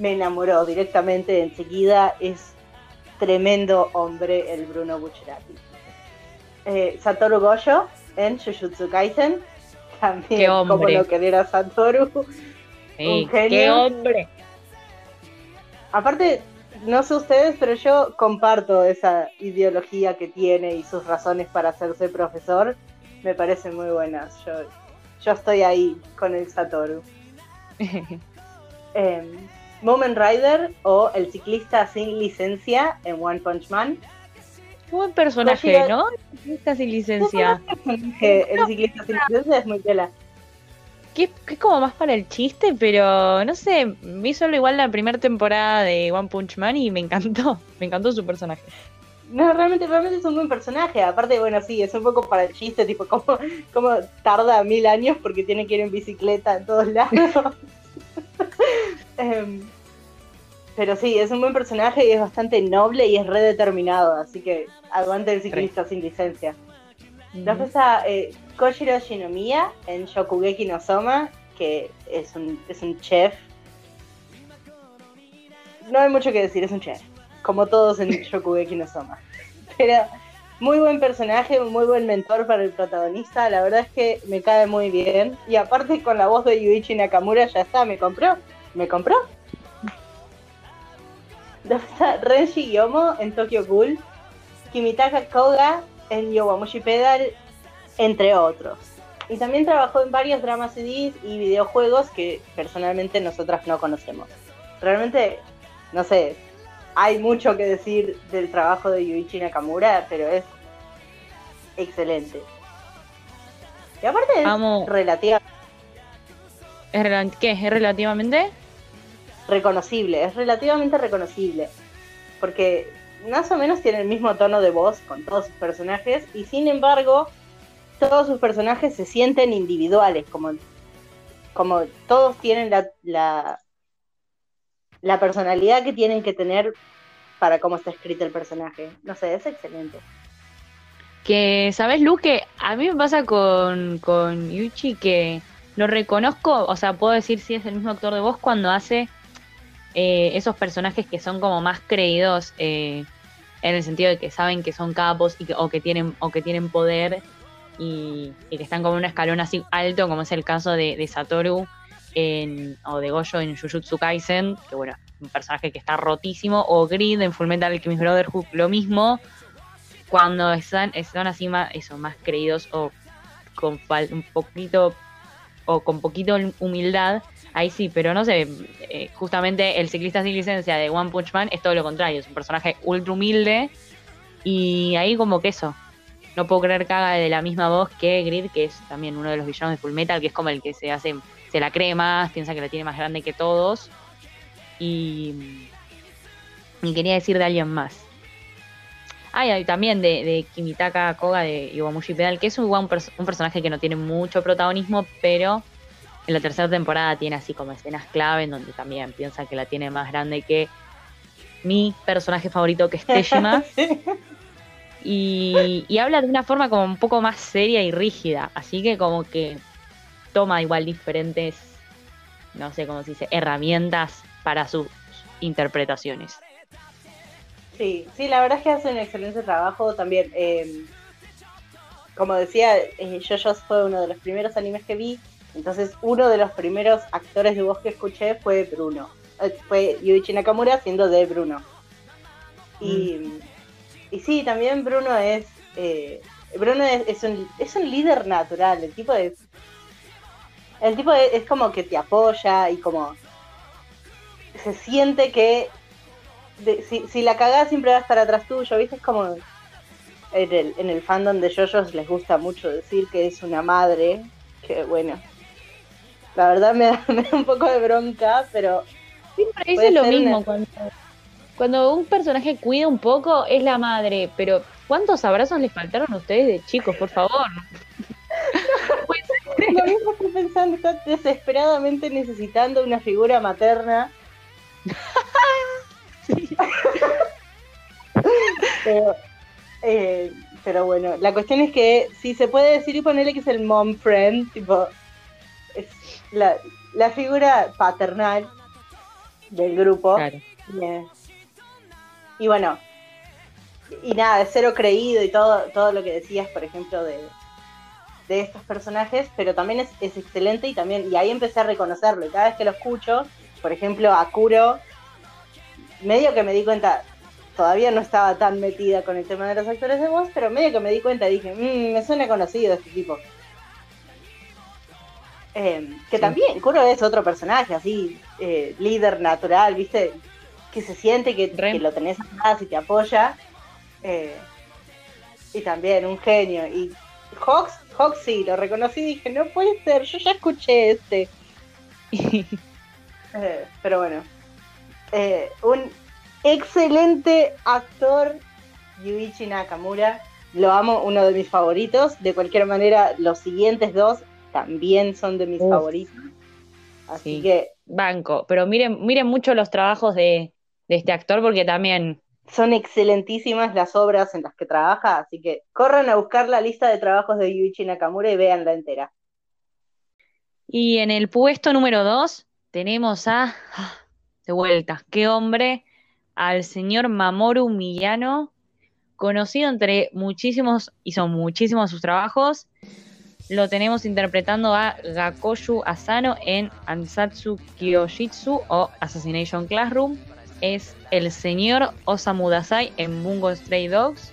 S3: me enamoró directamente enseguida. Es tremendo hombre el Bruno Bucciarati. Eh, Satoru Gojo en Jujutsu Kaisen. También, como lo quería Satoru.
S2: Sí, <laughs>
S3: Un genio.
S2: ¡Qué hombre!
S3: Aparte, no sé ustedes, pero yo comparto esa ideología que tiene y sus razones para hacerse profesor. Me parecen muy buenas. Yo, yo estoy ahí con el Satoru. <laughs> Eh, Moment Rider o el ciclista sin licencia en One Punch Man.
S2: Buen personaje,
S3: Kojiro-
S2: ¿no? Está sin licencia.
S3: El ciclista sin licencia es muy tela.
S2: Que es, que es como más para el chiste, pero no sé, vi solo igual la primera temporada de One Punch Man y me encantó. <laughs> Me encantó su personaje.
S3: No, realmente, realmente es un buen personaje. Aparte, bueno, sí, es un poco para el chiste, tipo, <laughs> como, como tarda mil años porque tiene que ir en bicicleta en todos lados. <laughs> Em, pero sí, es un buen personaje y es bastante noble y es re determinado, así que aguante el ciclista sin licencia. Después está eh, Koshiro Shinomiya en Shokugeki no Soma, que es un, es un chef. No hay mucho que decir, es un chef, como todos en <laughs> Shokugeki no Soma. Pero muy buen personaje, un muy buen mentor para el protagonista, la verdad es que me cae muy bien. Y aparte con la voz de Yuichi Nakamura ya está, me compró, me compró. Renshi Yomo en Tokyo Ghoul, Kimitaka Koga en Yowamushi Pedal, entre otros. Y también trabajó en varios dramas CDs y videojuegos que personalmente nosotras no conocemos. Realmente, no sé, hay mucho que decir del trabajo de Yuichi Nakamura, pero es excelente. Y aparte es
S2: Amo.
S3: relativa-
S2: ¿Es rela- ¿Qué? ¿Es relativamente?
S3: Reconocible, es relativamente reconocible. Porque más o menos tiene el mismo tono de voz con todos sus personajes y sin embargo todos sus personajes se sienten individuales, como, como todos tienen la, la, la personalidad que tienen que tener para cómo está escrito el personaje. No sé, es excelente.
S2: Que, ¿sabes, Lu? A mí me pasa con, con Yuchi que lo reconozco, o sea, puedo decir si es el mismo actor de voz cuando hace eh, esos personajes que son como más creídos eh, en el sentido de que saben que son capos y que, o, que tienen, o que tienen poder y, que están como en un escalón así alto, como es el caso de, Satoru en, o de Gojo en Jujutsu Kaisen, que bueno, un personaje que está rotísimo, o Grid en Fullmetal Alchemist Brotherhood, lo mismo, cuando están, están así más, eso, más creídos o con un poquito o con poquito humildad, ahí sí, pero no sé, eh, justamente el ciclista sin licencia de One Punch Man es todo lo contrario, es un personaje ultra humilde y ahí como que eso, no puedo creer que haga de la misma voz que Grid, que es también uno de los villanos de Full Metal, que es como el que se hace, se la cree más, piensa que la tiene más grande que todos y, y quería decir de alguien más. Ah, y también de, de Kimitaka Koga de Iwamushi Pedal, que es un, un personaje que no tiene mucho protagonismo, pero en la tercera temporada tiene así como escenas clave en donde también piensa que la tiene más grande que mi personaje favorito, que es Tejima. <laughs> y, y habla de una forma como un poco más seria y rígida, así que como que toma igual diferentes, no sé cómo se dice, herramientas para sus interpretaciones.
S3: Sí, sí, la verdad es que hace un excelente trabajo también. eh, como decía, eh, JoJo's fue uno de los primeros animes que vi, entonces uno de los primeros actores de voz que escuché fue Bruno. Eh, fue Yuichi Nakamura siendo de Bruno. Y y sí, también Bruno es. eh, Bruno es, es un, es un líder natural. El tipo es. El tipo es, es como que te apoya y como. Se siente que. de- si, si la cagás siempre va a estar atrás tuyo, ¿viste? Es como. En el, en el fandom de JoJo's les gusta mucho decir que es una madre. Que bueno. La verdad me da, <laughs> me da un poco de bronca, pero
S2: Siempre dice lo mismo
S3: una-
S2: cuando, cuando un personaje cuida un poco es la madre, pero ¿cuántos abrazos les faltaron a ustedes de chicos, por favor? <laughs> <laughs>
S3: Lo mismo estoy pensando, está desesperadamente necesitando una figura materna. pero, eh, pero bueno, la cuestión es que si se puede decir y ponerle que es el mom friend, tipo, es la, la figura paternal del grupo.
S2: Claro.
S3: Y bueno, y nada, cero creído y todo, todo lo que decías, por ejemplo, de, de estos personajes, pero también es, es excelente y también, y ahí empecé a reconocerlo. Y cada vez que lo escucho, por ejemplo, a Kuro, medio que me di cuenta, todavía no estaba tan metida con el tema de los actores de voz, pero medio que me di cuenta y dije, "Mm, me suena conocido este tipo. Eh, que
S2: Sí.
S3: también, Kuro es otro personaje, así, eh, líder natural, ¿viste? Que se siente que, lo tenés atrás y te apoya. Eh, y también un genio. Y Hawks, Hawks sí, lo reconocí y dije, no puede ser, yo ya escuché este. <laughs> Eh, pero bueno. Un excelente actor, Yuichi Nakamura. Lo amo, uno de mis favoritos. De cualquier manera, los siguientes dos también son de mis
S2: Uf.
S3: favoritos. Así
S2: Sí.
S3: que
S2: Banco, pero miren, miren mucho los trabajos de, de este actor porque también
S3: son excelentísimas las obras en las que trabaja. Así que corran a buscar la lista de trabajos de Yuichi Nakamura y véanla entera.
S2: Y en el puesto número 2 tenemos a, ah, de vuelta, qué hombre, al señor Mamoru Miyano, conocido entre muchísimos, y son muchísimos sus trabajos. Lo tenemos interpretando a Gakoyu Asano en Ansatsu Kyojitsu o Assassination Classroom. Es el señor Osamu Dazai en Bungo Stray Dogs.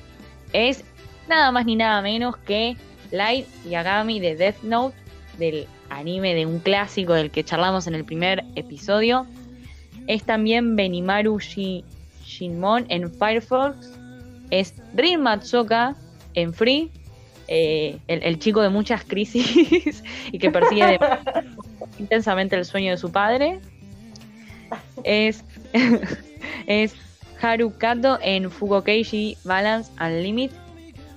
S2: Es nada más ni nada menos que Light Yagami de Death Note, del anime de un clásico del que charlamos en el primer episodio. Es también Benimaru Shi- Shinmon en Firefox. Es Rin Matsuoka en Free. Eh, el, chico de muchas crisis <laughs> y que persigue <laughs> intensamente el sueño de su padre. Es, <laughs> es Haru Kato en Fugokeishi Balance and Limit.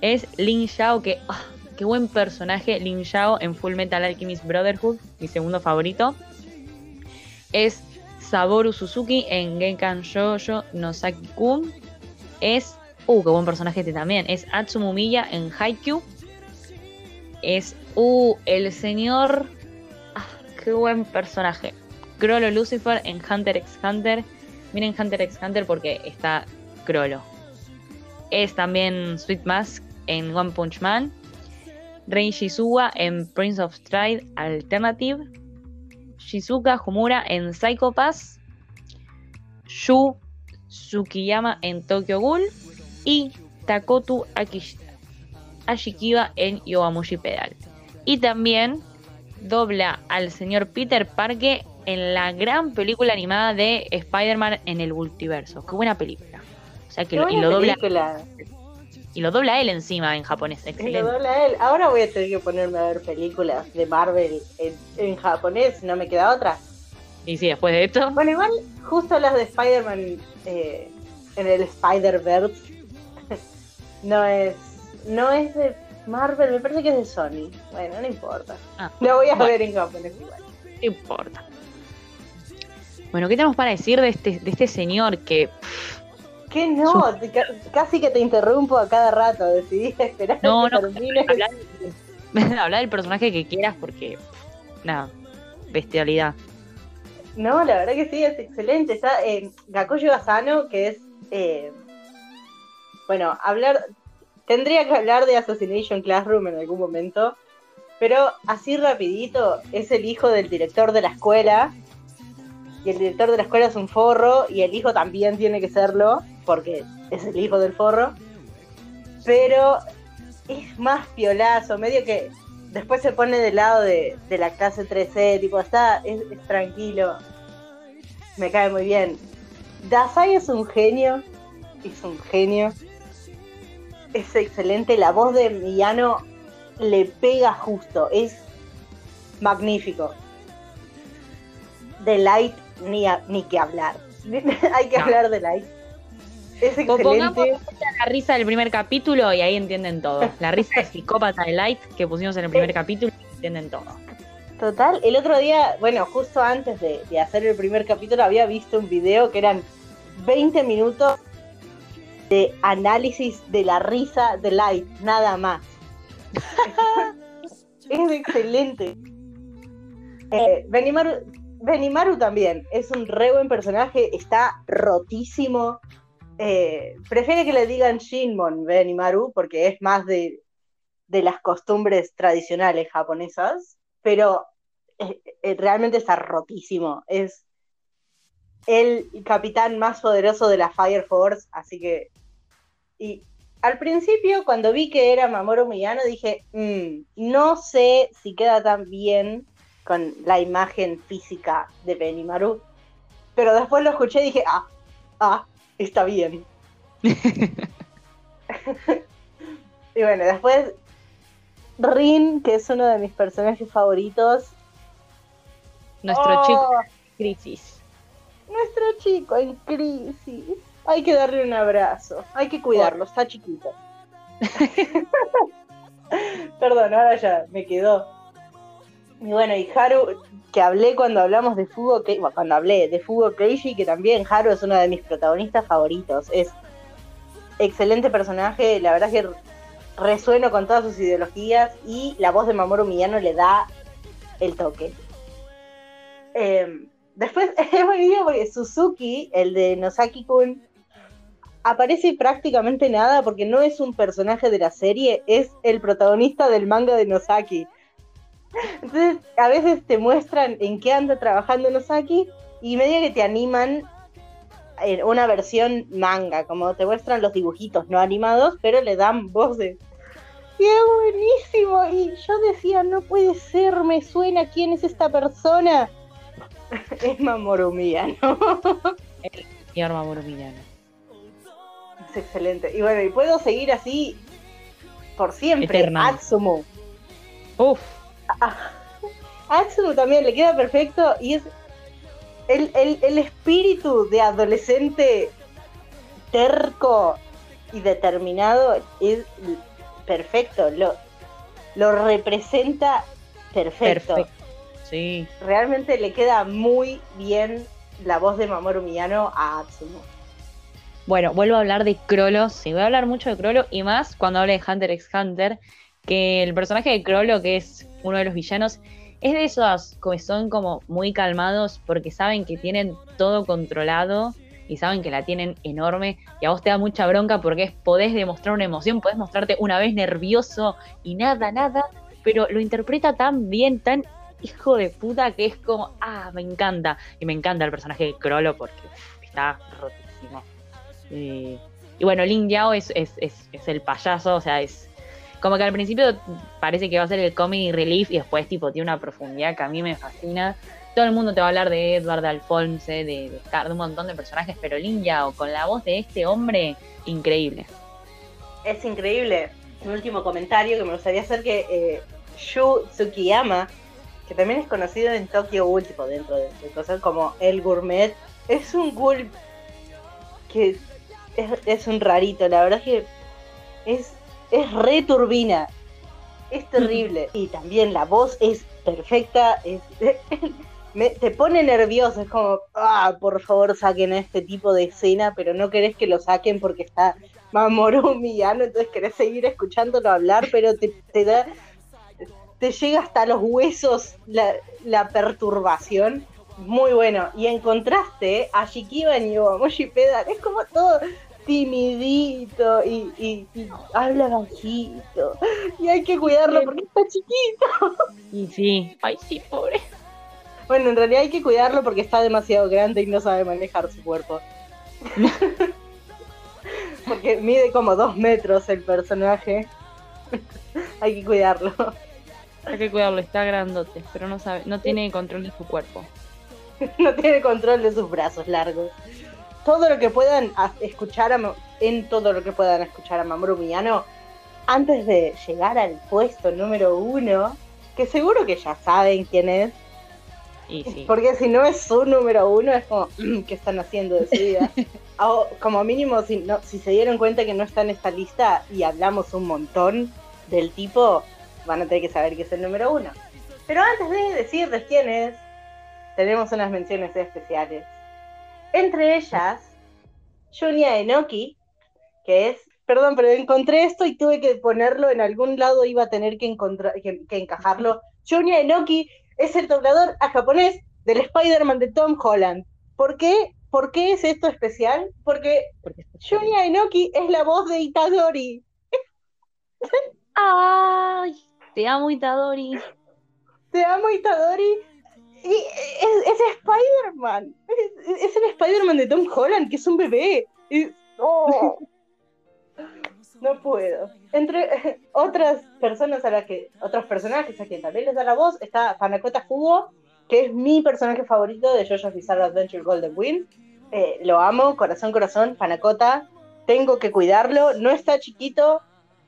S2: Es Lin Xiao, que ah, qué buen personaje, Lin Xiao en Full Metal Alchemist Brotherhood, mi segundo favorito. Es Saboru Suzuki en Genkan Shoujo no Saki-kun. Es, uh, qué buen personaje este también. Es Atsumu Miya en Haikyuu. Es, uh, el señor, ah, qué buen personaje. Crollo Lucifer en Hunter x Hunter. Miren Hunter x Hunter porque está Crollo. Es también Sweet Mask en One Punch Man. Rei Shizuga en Prince of Stride Alternative. Shizuka Homura en Psycho Pass. Yu Tsukiyama en Tokyo Ghoul. Y Takotu Akish- Ashikiba en Yowamushi Pedal. Y también dobla al señor Peter Parker en la gran película animada de Spider-Man en el multiverso. Qué buena película. O sea que lo, y lo dobla
S3: película.
S2: y lo dobla él encima en japonés.
S3: Y lo
S2: Excelente.
S3: dobla él. Ahora voy a tener que ponerme a ver películas de Marvel en, en japonés, no me queda otra.
S2: Y sí, después de esto,
S3: Bueno, igual, justo las de Spider-Man eh, en el Spider-Verse <laughs> no es, no es de Marvel, me parece que es de Sony. Bueno, no importa.
S2: Ah,
S3: Lo voy a
S2: bueno.
S3: ver en japonés igual.
S2: no importa. Bueno, ¿qué tenemos para decir de este, de este señor que
S3: Que no, Te- casi que te interrumpo a cada rato, decidí <laughs> esperar
S2: No,
S3: que
S2: no,
S3: termine.
S2: hablar, <laughs> hablar del personaje que quieras porque nada, bestialidad.
S3: No, la verdad que sí, es excelente. Está eh, Gakoyo Asano, que es. eh, bueno, hablar. Tendría que hablar de Assassination Classroom en algún momento. Pero así rapidito, es el hijo del director de la escuela. Y el director de la escuela es un forro. Y el hijo también tiene que serlo. Porque es el hijo del forro. pero es más piolazo, medio que después se pone del lado de, la clase 3C, tipo, está, es, es tranquilo, me cae muy bien. Dasai es un genio, es un genio, es excelente, la voz de Miyano le pega justo, es magnífico. De Light ni, a- ni que hablar, <laughs> hay que
S2: No.
S3: hablar de Light. Es
S2: Pongamos
S3: excelente.
S2: la risa del primer capítulo y ahí entienden todo. La risa de psicópata de Light que pusimos en el primer capítulo entienden todo.
S3: Total, el otro día, bueno, justo antes de, de hacer el primer capítulo, había visto un video que eran 20 minutos de análisis de la risa de Light, nada más. <laughs> es excelente. Eh, Benimaru, Benimaru también es un re buen personaje, está rotísimo. Eh, prefiere que le digan Shinmon Benimaru porque es más de, de las costumbres tradicionales japonesas, pero eh, eh, realmente está rotísimo. Es el capitán más poderoso de la Fire Force, así que. Y al principio, cuando vi que era Mamoru Miyano, dije, "Mm, no sé si queda tan bien con la imagen física de Benimaru. Pero después lo escuché y dije, ah, ah, está bien. <laughs> y bueno, después Rin, que es uno de mis personajes favoritos.
S2: Nuestro
S3: Oh,
S2: chico crisis.
S3: Nuestro chico en crisis. Hay que darle un abrazo. Hay que cuidarlo, está chiquito. <laughs> Perdón, ahora ya me quedó. Y bueno, y Haru, que hablé cuando hablamos de Fugo, bueno, cuando hablé de Fugo Keiji, que también Haru es uno de mis protagonistas favoritos. Es excelente personaje, la verdad es que resueno con todas sus ideologías y la voz de Mamoru Miyano le da el toque. Eh, después <laughs> es buenísimo porque Suzuki, el de Nosaki-kun, aparece prácticamente nada porque no es un personaje de la serie, es el protagonista del manga de Nosaki. Entonces, a veces te muestran en qué anda trabajando Nosaki y medio que te animan en una versión manga, como te muestran los dibujitos no animados, pero le dan voz de ¡Qué buenísimo! Y yo decía, no puede ser, me suena quién es esta persona. <laughs> es Mamoru Miyano.
S2: Señor Mamoru Miyano.
S3: Es excelente. Y bueno, y puedo seguir así por siempre. Atsumu.
S2: Uf,
S3: Atsumu también le queda perfecto y es el, el- el espíritu de adolescente terco y determinado es perfecto. Lo, lo representa perfecto.
S2: perfecto. Sí.
S3: Realmente le queda muy bien la voz de Mamoru Miyano a Atsumu.
S2: Bueno, vuelvo a hablar de Crollo. Sí, voy a hablar mucho de Crollo y más cuando hable de Hunter x Hunter. Que el personaje de Crollo, que es uno de los villanos, es de esos que son como muy calmados porque saben que tienen todo controlado y saben que la tienen enorme. Y a vos te da mucha bronca porque es, podés demostrar una emoción, podés mostrarte una vez nervioso y nada, nada. Pero lo interpreta tan bien, tan hijo de puta que es como, ah, me encanta. Y me encanta el personaje de Crollo porque está rotísimo. Eh, y bueno, Lin Yao es, es, es, es el payaso, o sea, es como que al principio parece que va a ser el comedy relief y después tipo tiene una profundidad que a mí me fascina. Todo el mundo te va a hablar de Edward, de Alphonse, de, de un montón de personajes, pero Lin Yao con la voz de este hombre, increíble.
S3: Es increíble. Un último comentario que me gustaría hacer que eh, Shu Tsukiyama, que también es conocido en Tokyo Ghoul, dentro de, de cosas como El Gourmet, es un ghoul que es, es un rarito, la verdad es que es, es re turbina, es terrible. Y también la voz es perfecta, es, <laughs> me- te pone nervioso, es como, ah, por favor saquen a este tipo de escena, pero no querés que lo saquen porque está Mamoru Miyano, entonces querés seguir escuchándolo hablar, pero te, te da, te llega hasta los huesos la, la perturbación. Muy bueno. Y en contraste, a Shikiba y Yomoshi Pedal es como todo timidito y, y- y habla bajito. Y hay que cuidarlo porque está chiquito.
S2: Y sí, ay sí, pobre.
S3: Bueno, en realidad hay que cuidarlo porque está demasiado grande y no sabe manejar su cuerpo. <laughs> Porque mide como dos metros el personaje. Hay que cuidarlo.
S2: Hay que cuidarlo, está grandote, pero no sabe, no tiene control de su cuerpo. <laughs>
S3: no tiene control de sus brazos largos. Todo lo que puedan escuchar a, en todo lo que puedan escuchar a Mamoru Miyano antes de llegar al puesto número uno, que seguro que ya saben quién es,
S2: Y sí.
S3: porque si no es su número uno es como <clears throat> ¿qué están haciendo de su vida? <laughs> O, como mínimo si no, si se dieron cuenta que no está en esta lista y hablamos un montón del tipo, van a tener que saber que es el número uno. Pero antes de decirles quién es, tenemos unas menciones especiales. Entre ellas, Junya Enoki, que es, perdón, pero encontré esto y tuve que ponerlo en algún lado, iba a tener que, encontrar, que, que encajarlo. Junya Enoki es el doblador a japonés del Spider-Man de Tom Holland. ¿Por qué? ¿Por qué es esto especial? Porque
S2: Porque
S3: Junya Enoki es la voz de Itadori.
S2: ¡Ay! Te amo, Itadori.
S3: Te amo, Itadori. Y es, es Spider-Man. Es, es el Spider-Man de Tom Holland, que es un bebé. Y- oh. <laughs> No puedo. Entre <laughs> otras personas a las que, otros personajes a quien también les da la voz, está Panakota Fugo, que es mi personaje favorito de JoJo's Bizarre Adventure Golden Wind. Eh, lo amo, corazón, corazón, Panakota. Tengo que cuidarlo. No está chiquito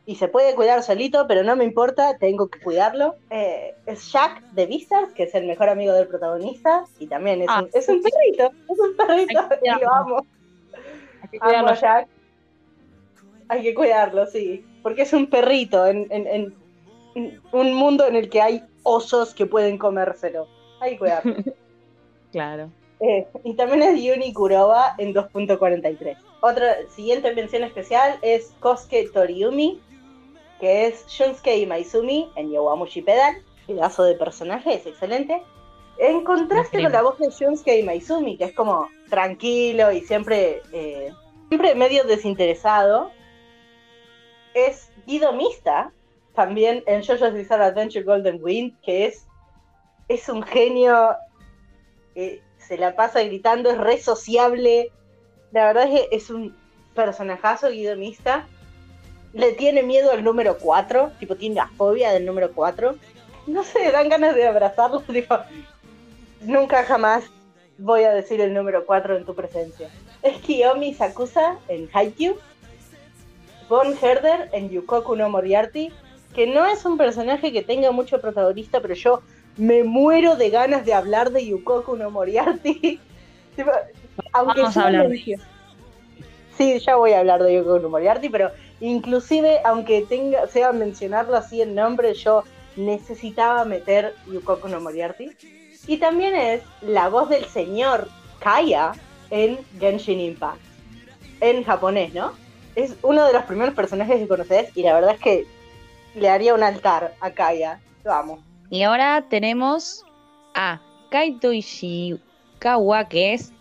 S3: y se puede cuidar solito, pero no me importa, tengo que cuidarlo. Eh, es Jack de Beastars, que es el mejor amigo del protagonista, y también es,
S2: Ah,
S3: un, es un perrito, es un perrito, y <laughs> lo amo.
S2: Hay que
S3: Amo a Jack. Hay que cuidarlo, sí. Porque es un perrito en, en- en- en un mundo en el que hay osos que pueden comérselo. Hay que cuidarlo. <laughs>
S2: Claro.
S3: Eh, y también es Yuni Kuroba en 2.43. Otra siguiente mención especial es Kosuke Toriumi, que es Shunsuke Imaizumi en Yowamushi Pedal. Pedazo de personaje, es excelente. En contraste con la voz de Shunsuke Imaizumi, que es como tranquilo y siempre, eh, siempre medio desinteresado, es Guido Mista, también en JoJo's Bizarre Adventure Golden Wind, que es, es un genio eh, se la pasa gritando, es re sociable. La verdad es que es un personajazo guidomista. Le tiene miedo al número 4, tipo tiene la fobia del número 4. No sé, dan ganas de abrazarlo, <laughs> tipo, nunca jamás voy a decir el número 4 en tu presencia. Es Kiyomi Sakusa en Haikyuu, Von Herder en Yukoku no Moriarty, que no es un personaje que tenga mucho protagonista, pero yo me muero de ganas de hablar de Yukoku no Moriarty. <laughs> Aunque
S2: Vamos a hablar de
S3: Sí, ya voy a hablar de Yukoku no Moriarty, pero inclusive aunque tenga sea mencionarlo así en nombre, yo necesitaba meter Yukoku no Moriarty. Y también es la voz del señor Kaya en Genshin Impact. En japonés, ¿no? Es uno de los primeros personajes que conoces y la verdad es que le haría un altar a Kaya. Lo amo.
S2: Y ahora tenemos a Kaito Ishikawa, que es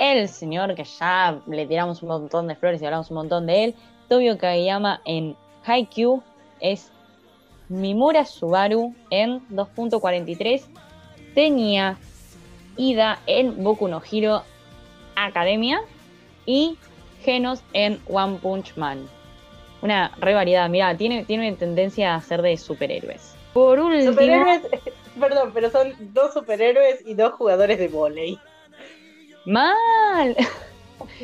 S2: el señor que ya le tiramos un montón de flores y hablamos un montón de él. Tobio Kageyama en Haikyuu es Mimura Subaru en 2.43. Tenía Ida en Boku no Hero Academia y Genos en One Punch Man. Una re variedad, mira, tiene, tiene tendencia a ser de superhéroes. Por último,
S3: Superhéroes, <laughs> perdón, pero son dos superhéroes y dos jugadores de volei.
S2: mal.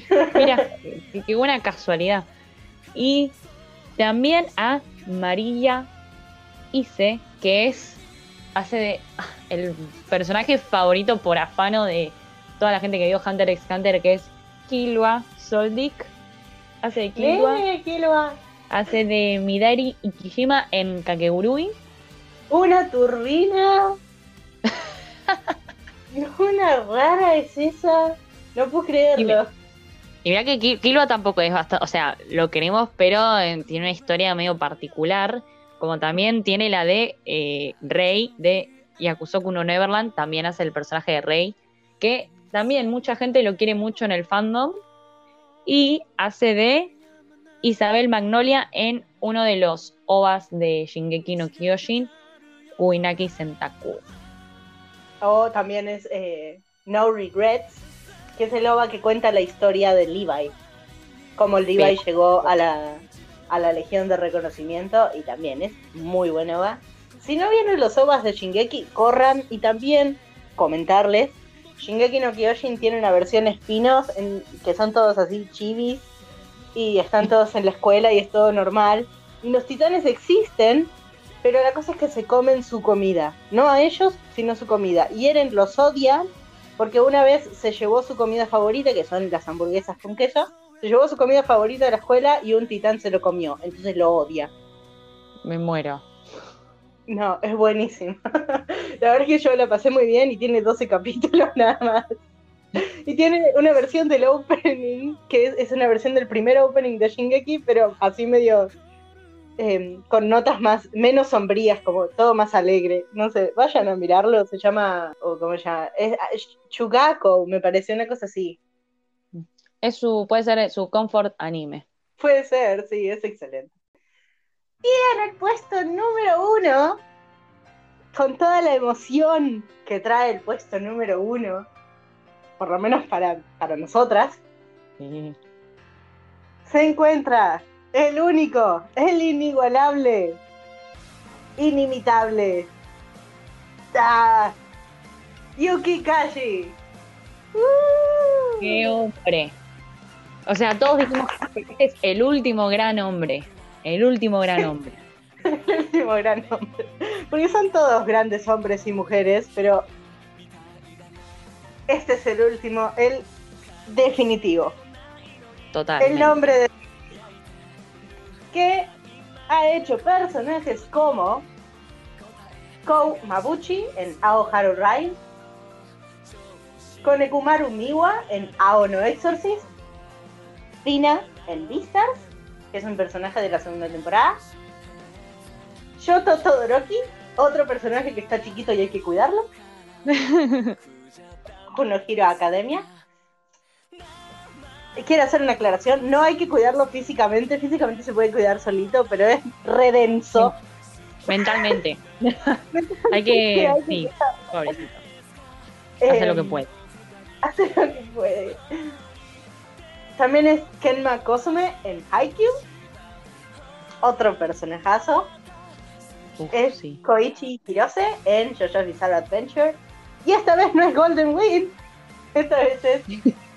S2: <laughs> Mira, qué buena casualidad. Y también a María Ise, que es hace de <laughs> el personaje favorito por afano de toda la gente que vio Hunter x Hunter, que es Killua Soldic. Hace de Killua,
S3: ¡Eh, Killua!
S2: hace de Midari Ikijima en Kakegurui.
S3: ¡Una turbina! <laughs> Una rara es esa. No puedo creerlo.
S2: Y mira que Ki- Killua tampoco es bastante, o sea, lo queremos, pero eh, tiene una historia medio particular, como también tiene la de eh, Rey de Yakusoku no Neverland, también hace el personaje de Rey, que también mucha gente lo quiere mucho en el fandom, y hace de Isabel Magnolia en uno de los ovas de Shingeki no Kyojin, Uinaki Sentaku.
S3: O también es eh, No Regrets, que es el OVA que cuenta la historia de Levi. Como Levi
S2: Sí.
S3: llegó a la, a la Legión de Reconocimiento y también es muy buena OVA. Si no vieron los OVAs de Shingeki, corran y también comentarles. Shingeki no Kyojin tiene una versión spin-off en- que son todos así chivis y están todos en la escuela y es todo normal. Y los titanes existen, pero la cosa es que se comen su comida. No a ellos, sino su comida. Y Eren los odia porque una vez se llevó su comida favorita, que son las hamburguesas con queso. Se llevó su comida favorita de la escuela y un titán se lo comió. Entonces lo odia.
S2: Me muero.
S3: No, es buenísimo. <laughs> La verdad es que yo la pasé muy bien y tiene 12 capítulos <laughs> nada más. Y tiene una versión del opening, que es, es una versión del primer opening de Shingeki, pero así medio eh, con notas más, menos sombrías, como todo más alegre. No sé, vayan a mirarlo, se llama, o cómo se llama, es, es Chugako, me pareció una cosa así.
S2: Es su, puede ser su comfort anime.
S3: Puede ser, sí, es excelente. Y en el puesto número uno, con toda la emoción que trae el puesto número uno, por lo menos para, para nosotras,
S2: Sí.
S3: se encuentra el único, el inigualable, inimitable, ah, Yuki Kashi. ¡Uh!
S2: ¡Qué hombre! O sea, todos dijimos que este es el último gran hombre. El último gran hombre. <laughs>
S3: el último gran hombre. Porque son todos grandes hombres y mujeres, pero este es el último, el definitivo.
S2: Total.
S3: El nombre de... que ha hecho personajes como Kou Mabuchi en Ao Haru Rai, Konekumaru Miwa en Ao no Exorcist, Rina en Beastars, que es un personaje de la segunda temporada, Shoto Todoroki, otro personaje que está chiquito y hay que cuidarlo, <laughs> Kuno Hero Academia. Quiero hacer una aclaración, no hay que cuidarlo físicamente, físicamente se puede cuidar solito, pero es redenso. <laughs>
S2: Mentalmente. Hay que.
S3: hay que
S2: Sí, pobrecito. Hace lo que
S3: Em,
S2: puede.
S3: Hace lo que puede. También es Kenma Kosume en Haikyuu. Otro personajazo.
S2: Uf,
S3: Es
S2: sí.
S3: Koichi Hirose en JoJo's Bizarre Adventure. Y esta vez no es Golden Wind. Esta vez es <laughs>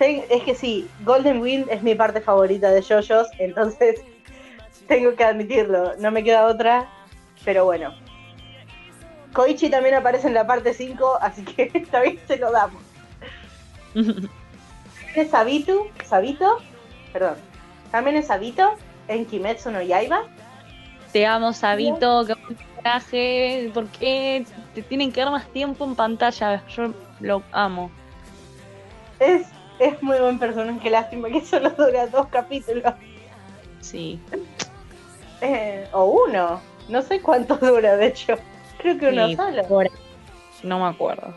S3: Es que sí, Golden Wind es mi parte favorita de JoJo's, entonces tengo que admitirlo. No me queda otra, pero bueno. Koichi también aparece en la parte 5, así que <laughs> esta vez se lo damos. Es Sabitu, Sabito, perdón. También es Sabito en Kimetsu no Yaiba.
S2: Te amo, Sabito. Qué buen personaje. ¿Por qué te tienen que dar más tiempo en pantalla? Yo lo amo.
S3: Es, es muy buen personaje, qué lástima que solo dura dos capítulos.
S2: Sí.
S3: Eh, o uno, no sé cuánto <laughs> dura, de hecho. Creo que uno
S2: Sí,
S3: solo.
S2: por- No me acuerdo.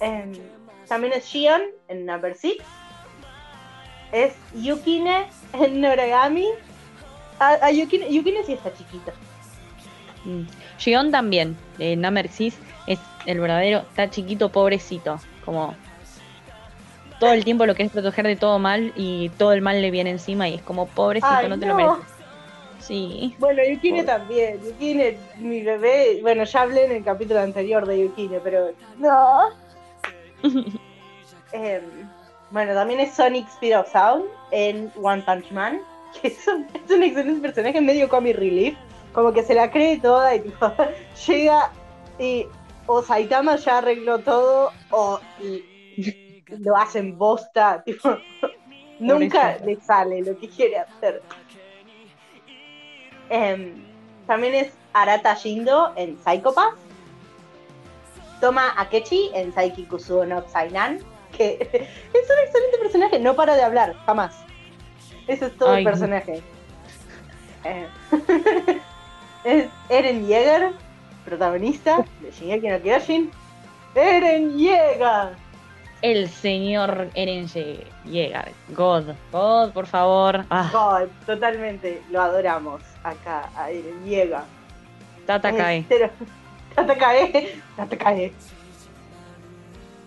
S3: Em, también es Shion en Number 6. Es Yukine en Noragami. A, a Yukine, Yukine sí está chiquito.
S2: Mm. Gion también, de Namerxis, es el verdadero, está chiquito, pobrecito. Como todo el tiempo lo querés proteger de todo mal y todo el mal le viene encima y es como pobrecito,
S3: Ay,
S2: no te lo mereces. Sí.
S3: Bueno, Yukine
S2: Pobre.
S3: también. Yukine, mi bebé. Bueno, ya hablé en el capítulo anterior de Yukine, pero. No. <laughs> Em, bueno, también es Sonic Speed of Sound en One Punch Man. <laughs> Que es un, es un excelente personaje medio comic relief. Como que se la cree toda y tipo, <laughs> llega y o Saitama ya arregló todo o lo hacen bosta. Tipo, nunca le sale lo que quiere hacer. Em, también es Arata Shindo en Psychopath. Toma Akechi en Saiki Kusuo no Sainan, que <laughs> es un excelente personaje, no para de hablar, jamás. Ese es todo
S2: Ay,
S3: el
S2: no.
S3: personaje. Eh, <laughs> es Eren Yeager, protagonista de Shingeki no Kyojin. ¡Eren Yeager!
S2: El señor Eren Ye- Yeager. God. God, por favor. Ah,
S3: God, totalmente, lo adoramos acá a Eren Yeager.
S2: Tata.
S3: Pero, <laughs> Tata cae, Tata cae.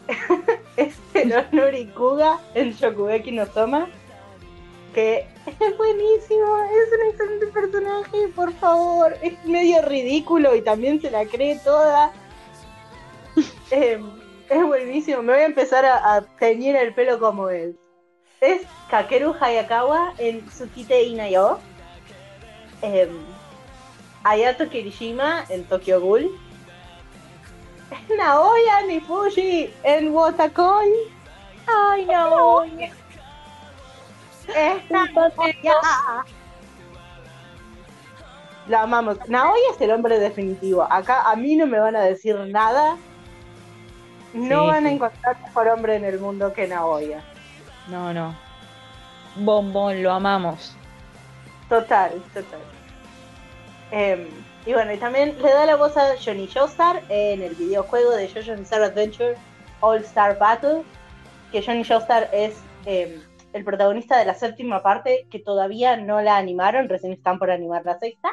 S3: <laughs> Este, los Norikuga en Shokugeki no Soma. Que es buenísimo, es un excelente personaje, por favor. Es medio ridículo y también se la cree toda. <laughs> Eh, es buenísimo, me voy a empezar a, a teñir el pelo como él. Es Kakeru Hayakawa en Tsukite Inayo. Eh, Ayato Kirishima en Tokyo Ghoul. <laughs> Naoya Nifushi en Wotakoi. Ay, <laughs> Naoya. Es Naoya. La amamos. Naoya es el hombre definitivo. Acá a mí no me van a decir nada. No
S2: Sí,
S3: van a encontrar mejor hombre en el mundo que Naoya.
S2: No, no. Bombón, lo amamos.
S3: Total, total. Em, y bueno, y también le da la voz a Johnny Joestar en el videojuego de JoJo's Bizarre Adventure All Star Battle, que Johnny Joestar es em, el protagonista de la séptima parte, que todavía no la animaron, recién están por animar la sexta.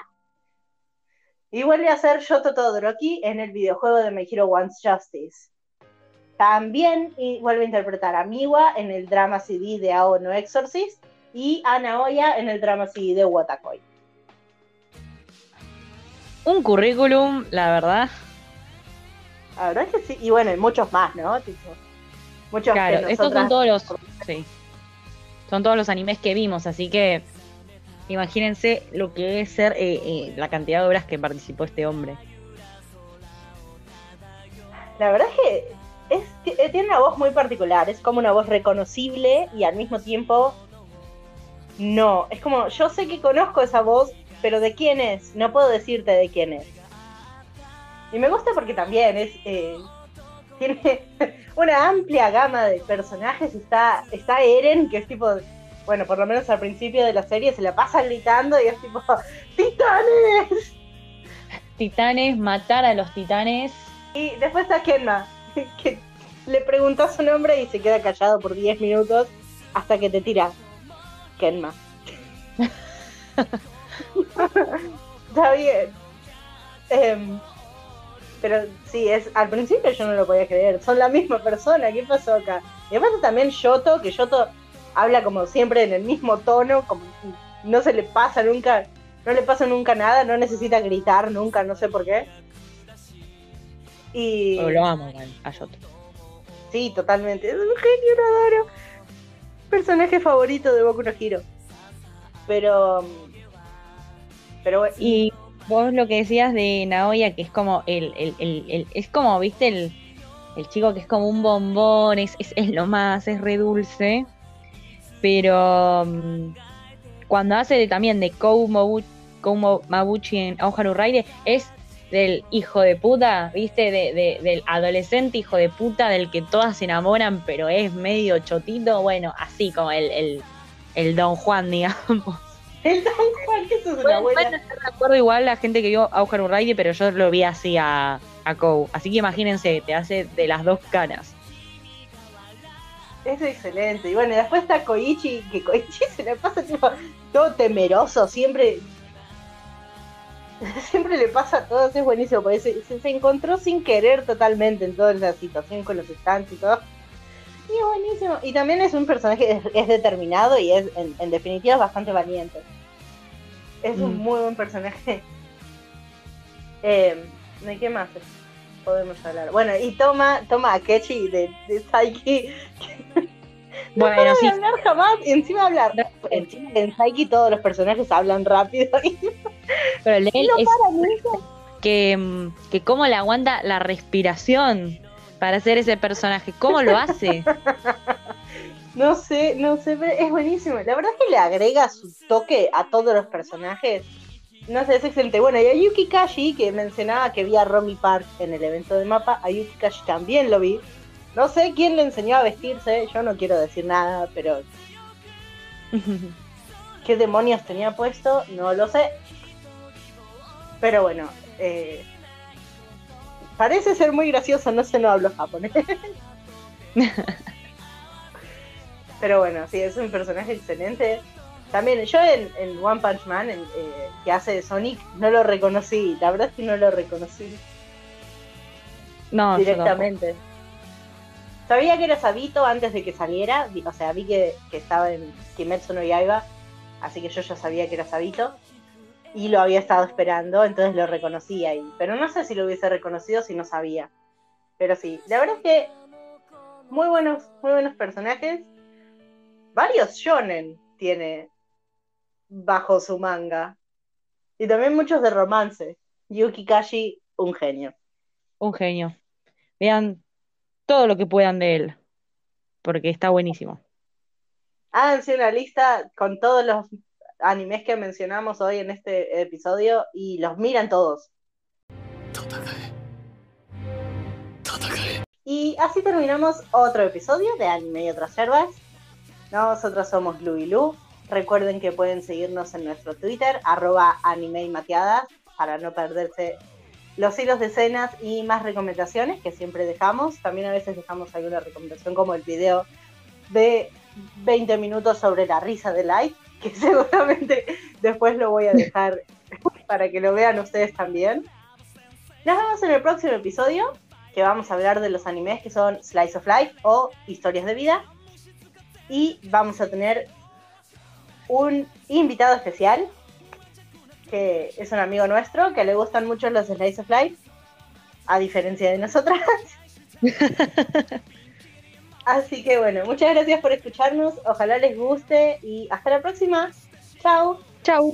S3: Y vuelve a ser Yoto Todoroki en el videojuego de My Hero Wants Justice. También y vuelve a interpretar a Miwa en el drama CD de Ao no Exorcist y a Naoya en el drama CD de Watakoi.
S2: Un currículum, la verdad.
S3: La verdad es que sí, y bueno, y muchos más, ¿no? Tipo, muchos
S2: Claro, estos son todos los. Sí. Son todos los animes que vimos, así que imagínense lo que es ser eh, eh, la cantidad de obras que participó este hombre.
S3: La verdad es que eh, tiene una voz muy particular, es como una voz reconocible y al mismo tiempo no. Es como, yo sé que conozco esa voz, pero ¿de quién es? No puedo decirte de quién es. Y me gusta porque también es tiene <laughs> una amplia gama de personajes. Está, está Eren, que es tipo, bueno, por lo menos al principio de la serie se la pasa gritando y es tipo, ¡Titanes!
S2: Titanes, matar a los titanes.
S3: Y después está Kenma, que le preguntas su nombre y se queda callado por 10 minutos hasta que te tira Kenma. <laughs> <laughs> está bien. Em, pero sí, es al principio yo no lo podía creer. Son la misma persona. ¿Qué pasó acá? Y aparte también Yoto, que Yoto habla como siempre en el mismo tono, como no se le pasa nunca, no le pasa nunca nada, no necesita gritar nunca, no sé por qué. Y
S2: Pero lo amo, igual, a Yoto.
S3: sí, totalmente. Es un genio, lo adoro. Personaje favorito de Boku no Hero. Pero. Pero bueno,
S2: Y vos lo que decías de Naoya, que es como el, el, el, es como, viste, el, chico que es como un bombón, es, es, es lo más, es re. Pero mm, cuando hace de- también de Kou, Mobu- Kou Mo- Mabuchi en Oharu Raide, es del hijo de puta, viste, de, de- del adolescente hijo de puta del que todas se enamoran, pero es medio chotito, bueno, así como el, el, el Don Juan, <laughs> digamos.
S3: El Don Juan, que eso es una
S2: pueden estar de acuerdo igual la gente que vio Auger Raide, pero yo lo vi así a, a Kou. Así que imagínense, te hace de las dos caras.
S3: Es excelente. Y bueno, después está Koichi, que Koichi se le pasa tipo todo temeroso, siempre. <laughs> Siempre le pasa a todos, es buenísimo, porque se, se- encontró sin querer totalmente en toda esa situación con los stands y todo. Y es buenísimo. Y también es un personaje, es, es determinado y es, en, en definitiva, bastante valiente. Es un
S2: Mm.
S3: muy buen personaje. <laughs> Eh, ¿De qué más podemos hablar? Bueno, y toma, toma a Kechi de, de Saiki. <laughs> No
S2: Bueno, sí.
S3: hablar jamás, y encima hablar. Encima en Saiki todos los personajes hablan rápido <laughs> y
S2: Pero el
S3: no
S2: es que, que cómo le aguanta la respiración para hacer ese personaje. ¿Cómo lo hace? <laughs>
S3: No sé, no sé, pero es buenísimo. La verdad es que le agrega su toque a todos los personajes. No sé, es excelente. Bueno, y a Yuki Kashi, que mencionaba que vi a Romy Park en el evento de mapa, a Yuki Kashi también lo vi. No sé quién le enseñó a vestirse, yo no quiero decir nada, pero <laughs> qué demonios tenía puesto, no lo sé. Pero bueno, eh, parece ser muy gracioso, no sé, no hablo japonés. <laughs> Pero bueno, sí, es un personaje excelente. También yo en, en One Punch Man, en, eh, que hace de Sonic, no lo reconocí. La verdad es que no lo reconocí
S2: No,
S3: directamente. Sabía que era Sabito antes de que saliera, o sea, vi que, que estaba en Kimetsu no Yaiba, así que yo ya sabía que era Sabito. Y lo había estado esperando, entonces lo reconocí ahí. Pero no sé si lo hubiese reconocido si no sabía. Pero sí, la verdad es que muy buenos, muy buenos personajes. Varios shonen tiene bajo su manga. Y también muchos de romance. Yuki Kashi, un genio.
S2: Un genio. Vean todo lo que puedan de él, porque está buenísimo.
S3: Háganse una lista con todos los animes que mencionamos hoy en este episodio y los miran todos. Y así terminamos otro episodio de Anime y otras yerbas. Nosotros somos Lu y Lu. Recuerden que pueden seguirnos en nuestro Twitter, arroba anime y mateadas, para no perderse los hilos de escenas y más recomendaciones que siempre dejamos. También a veces dejamos alguna recomendación como el video de 20 minutos sobre la risa de Light, que <laughs> seguramente después lo voy a dejar para que lo vean ustedes también. Nos vemos en el próximo episodio, que vamos a hablar de los animes que son Slice of Life o Historias de Vida. Y vamos a tener un invitado especial, que es un amigo nuestro, que le gustan mucho los Slice of Life, a diferencia de nosotras. <laughs> Así que bueno, muchas gracias por escucharnos. Ojalá les guste y hasta la próxima. Chao.
S2: Chao.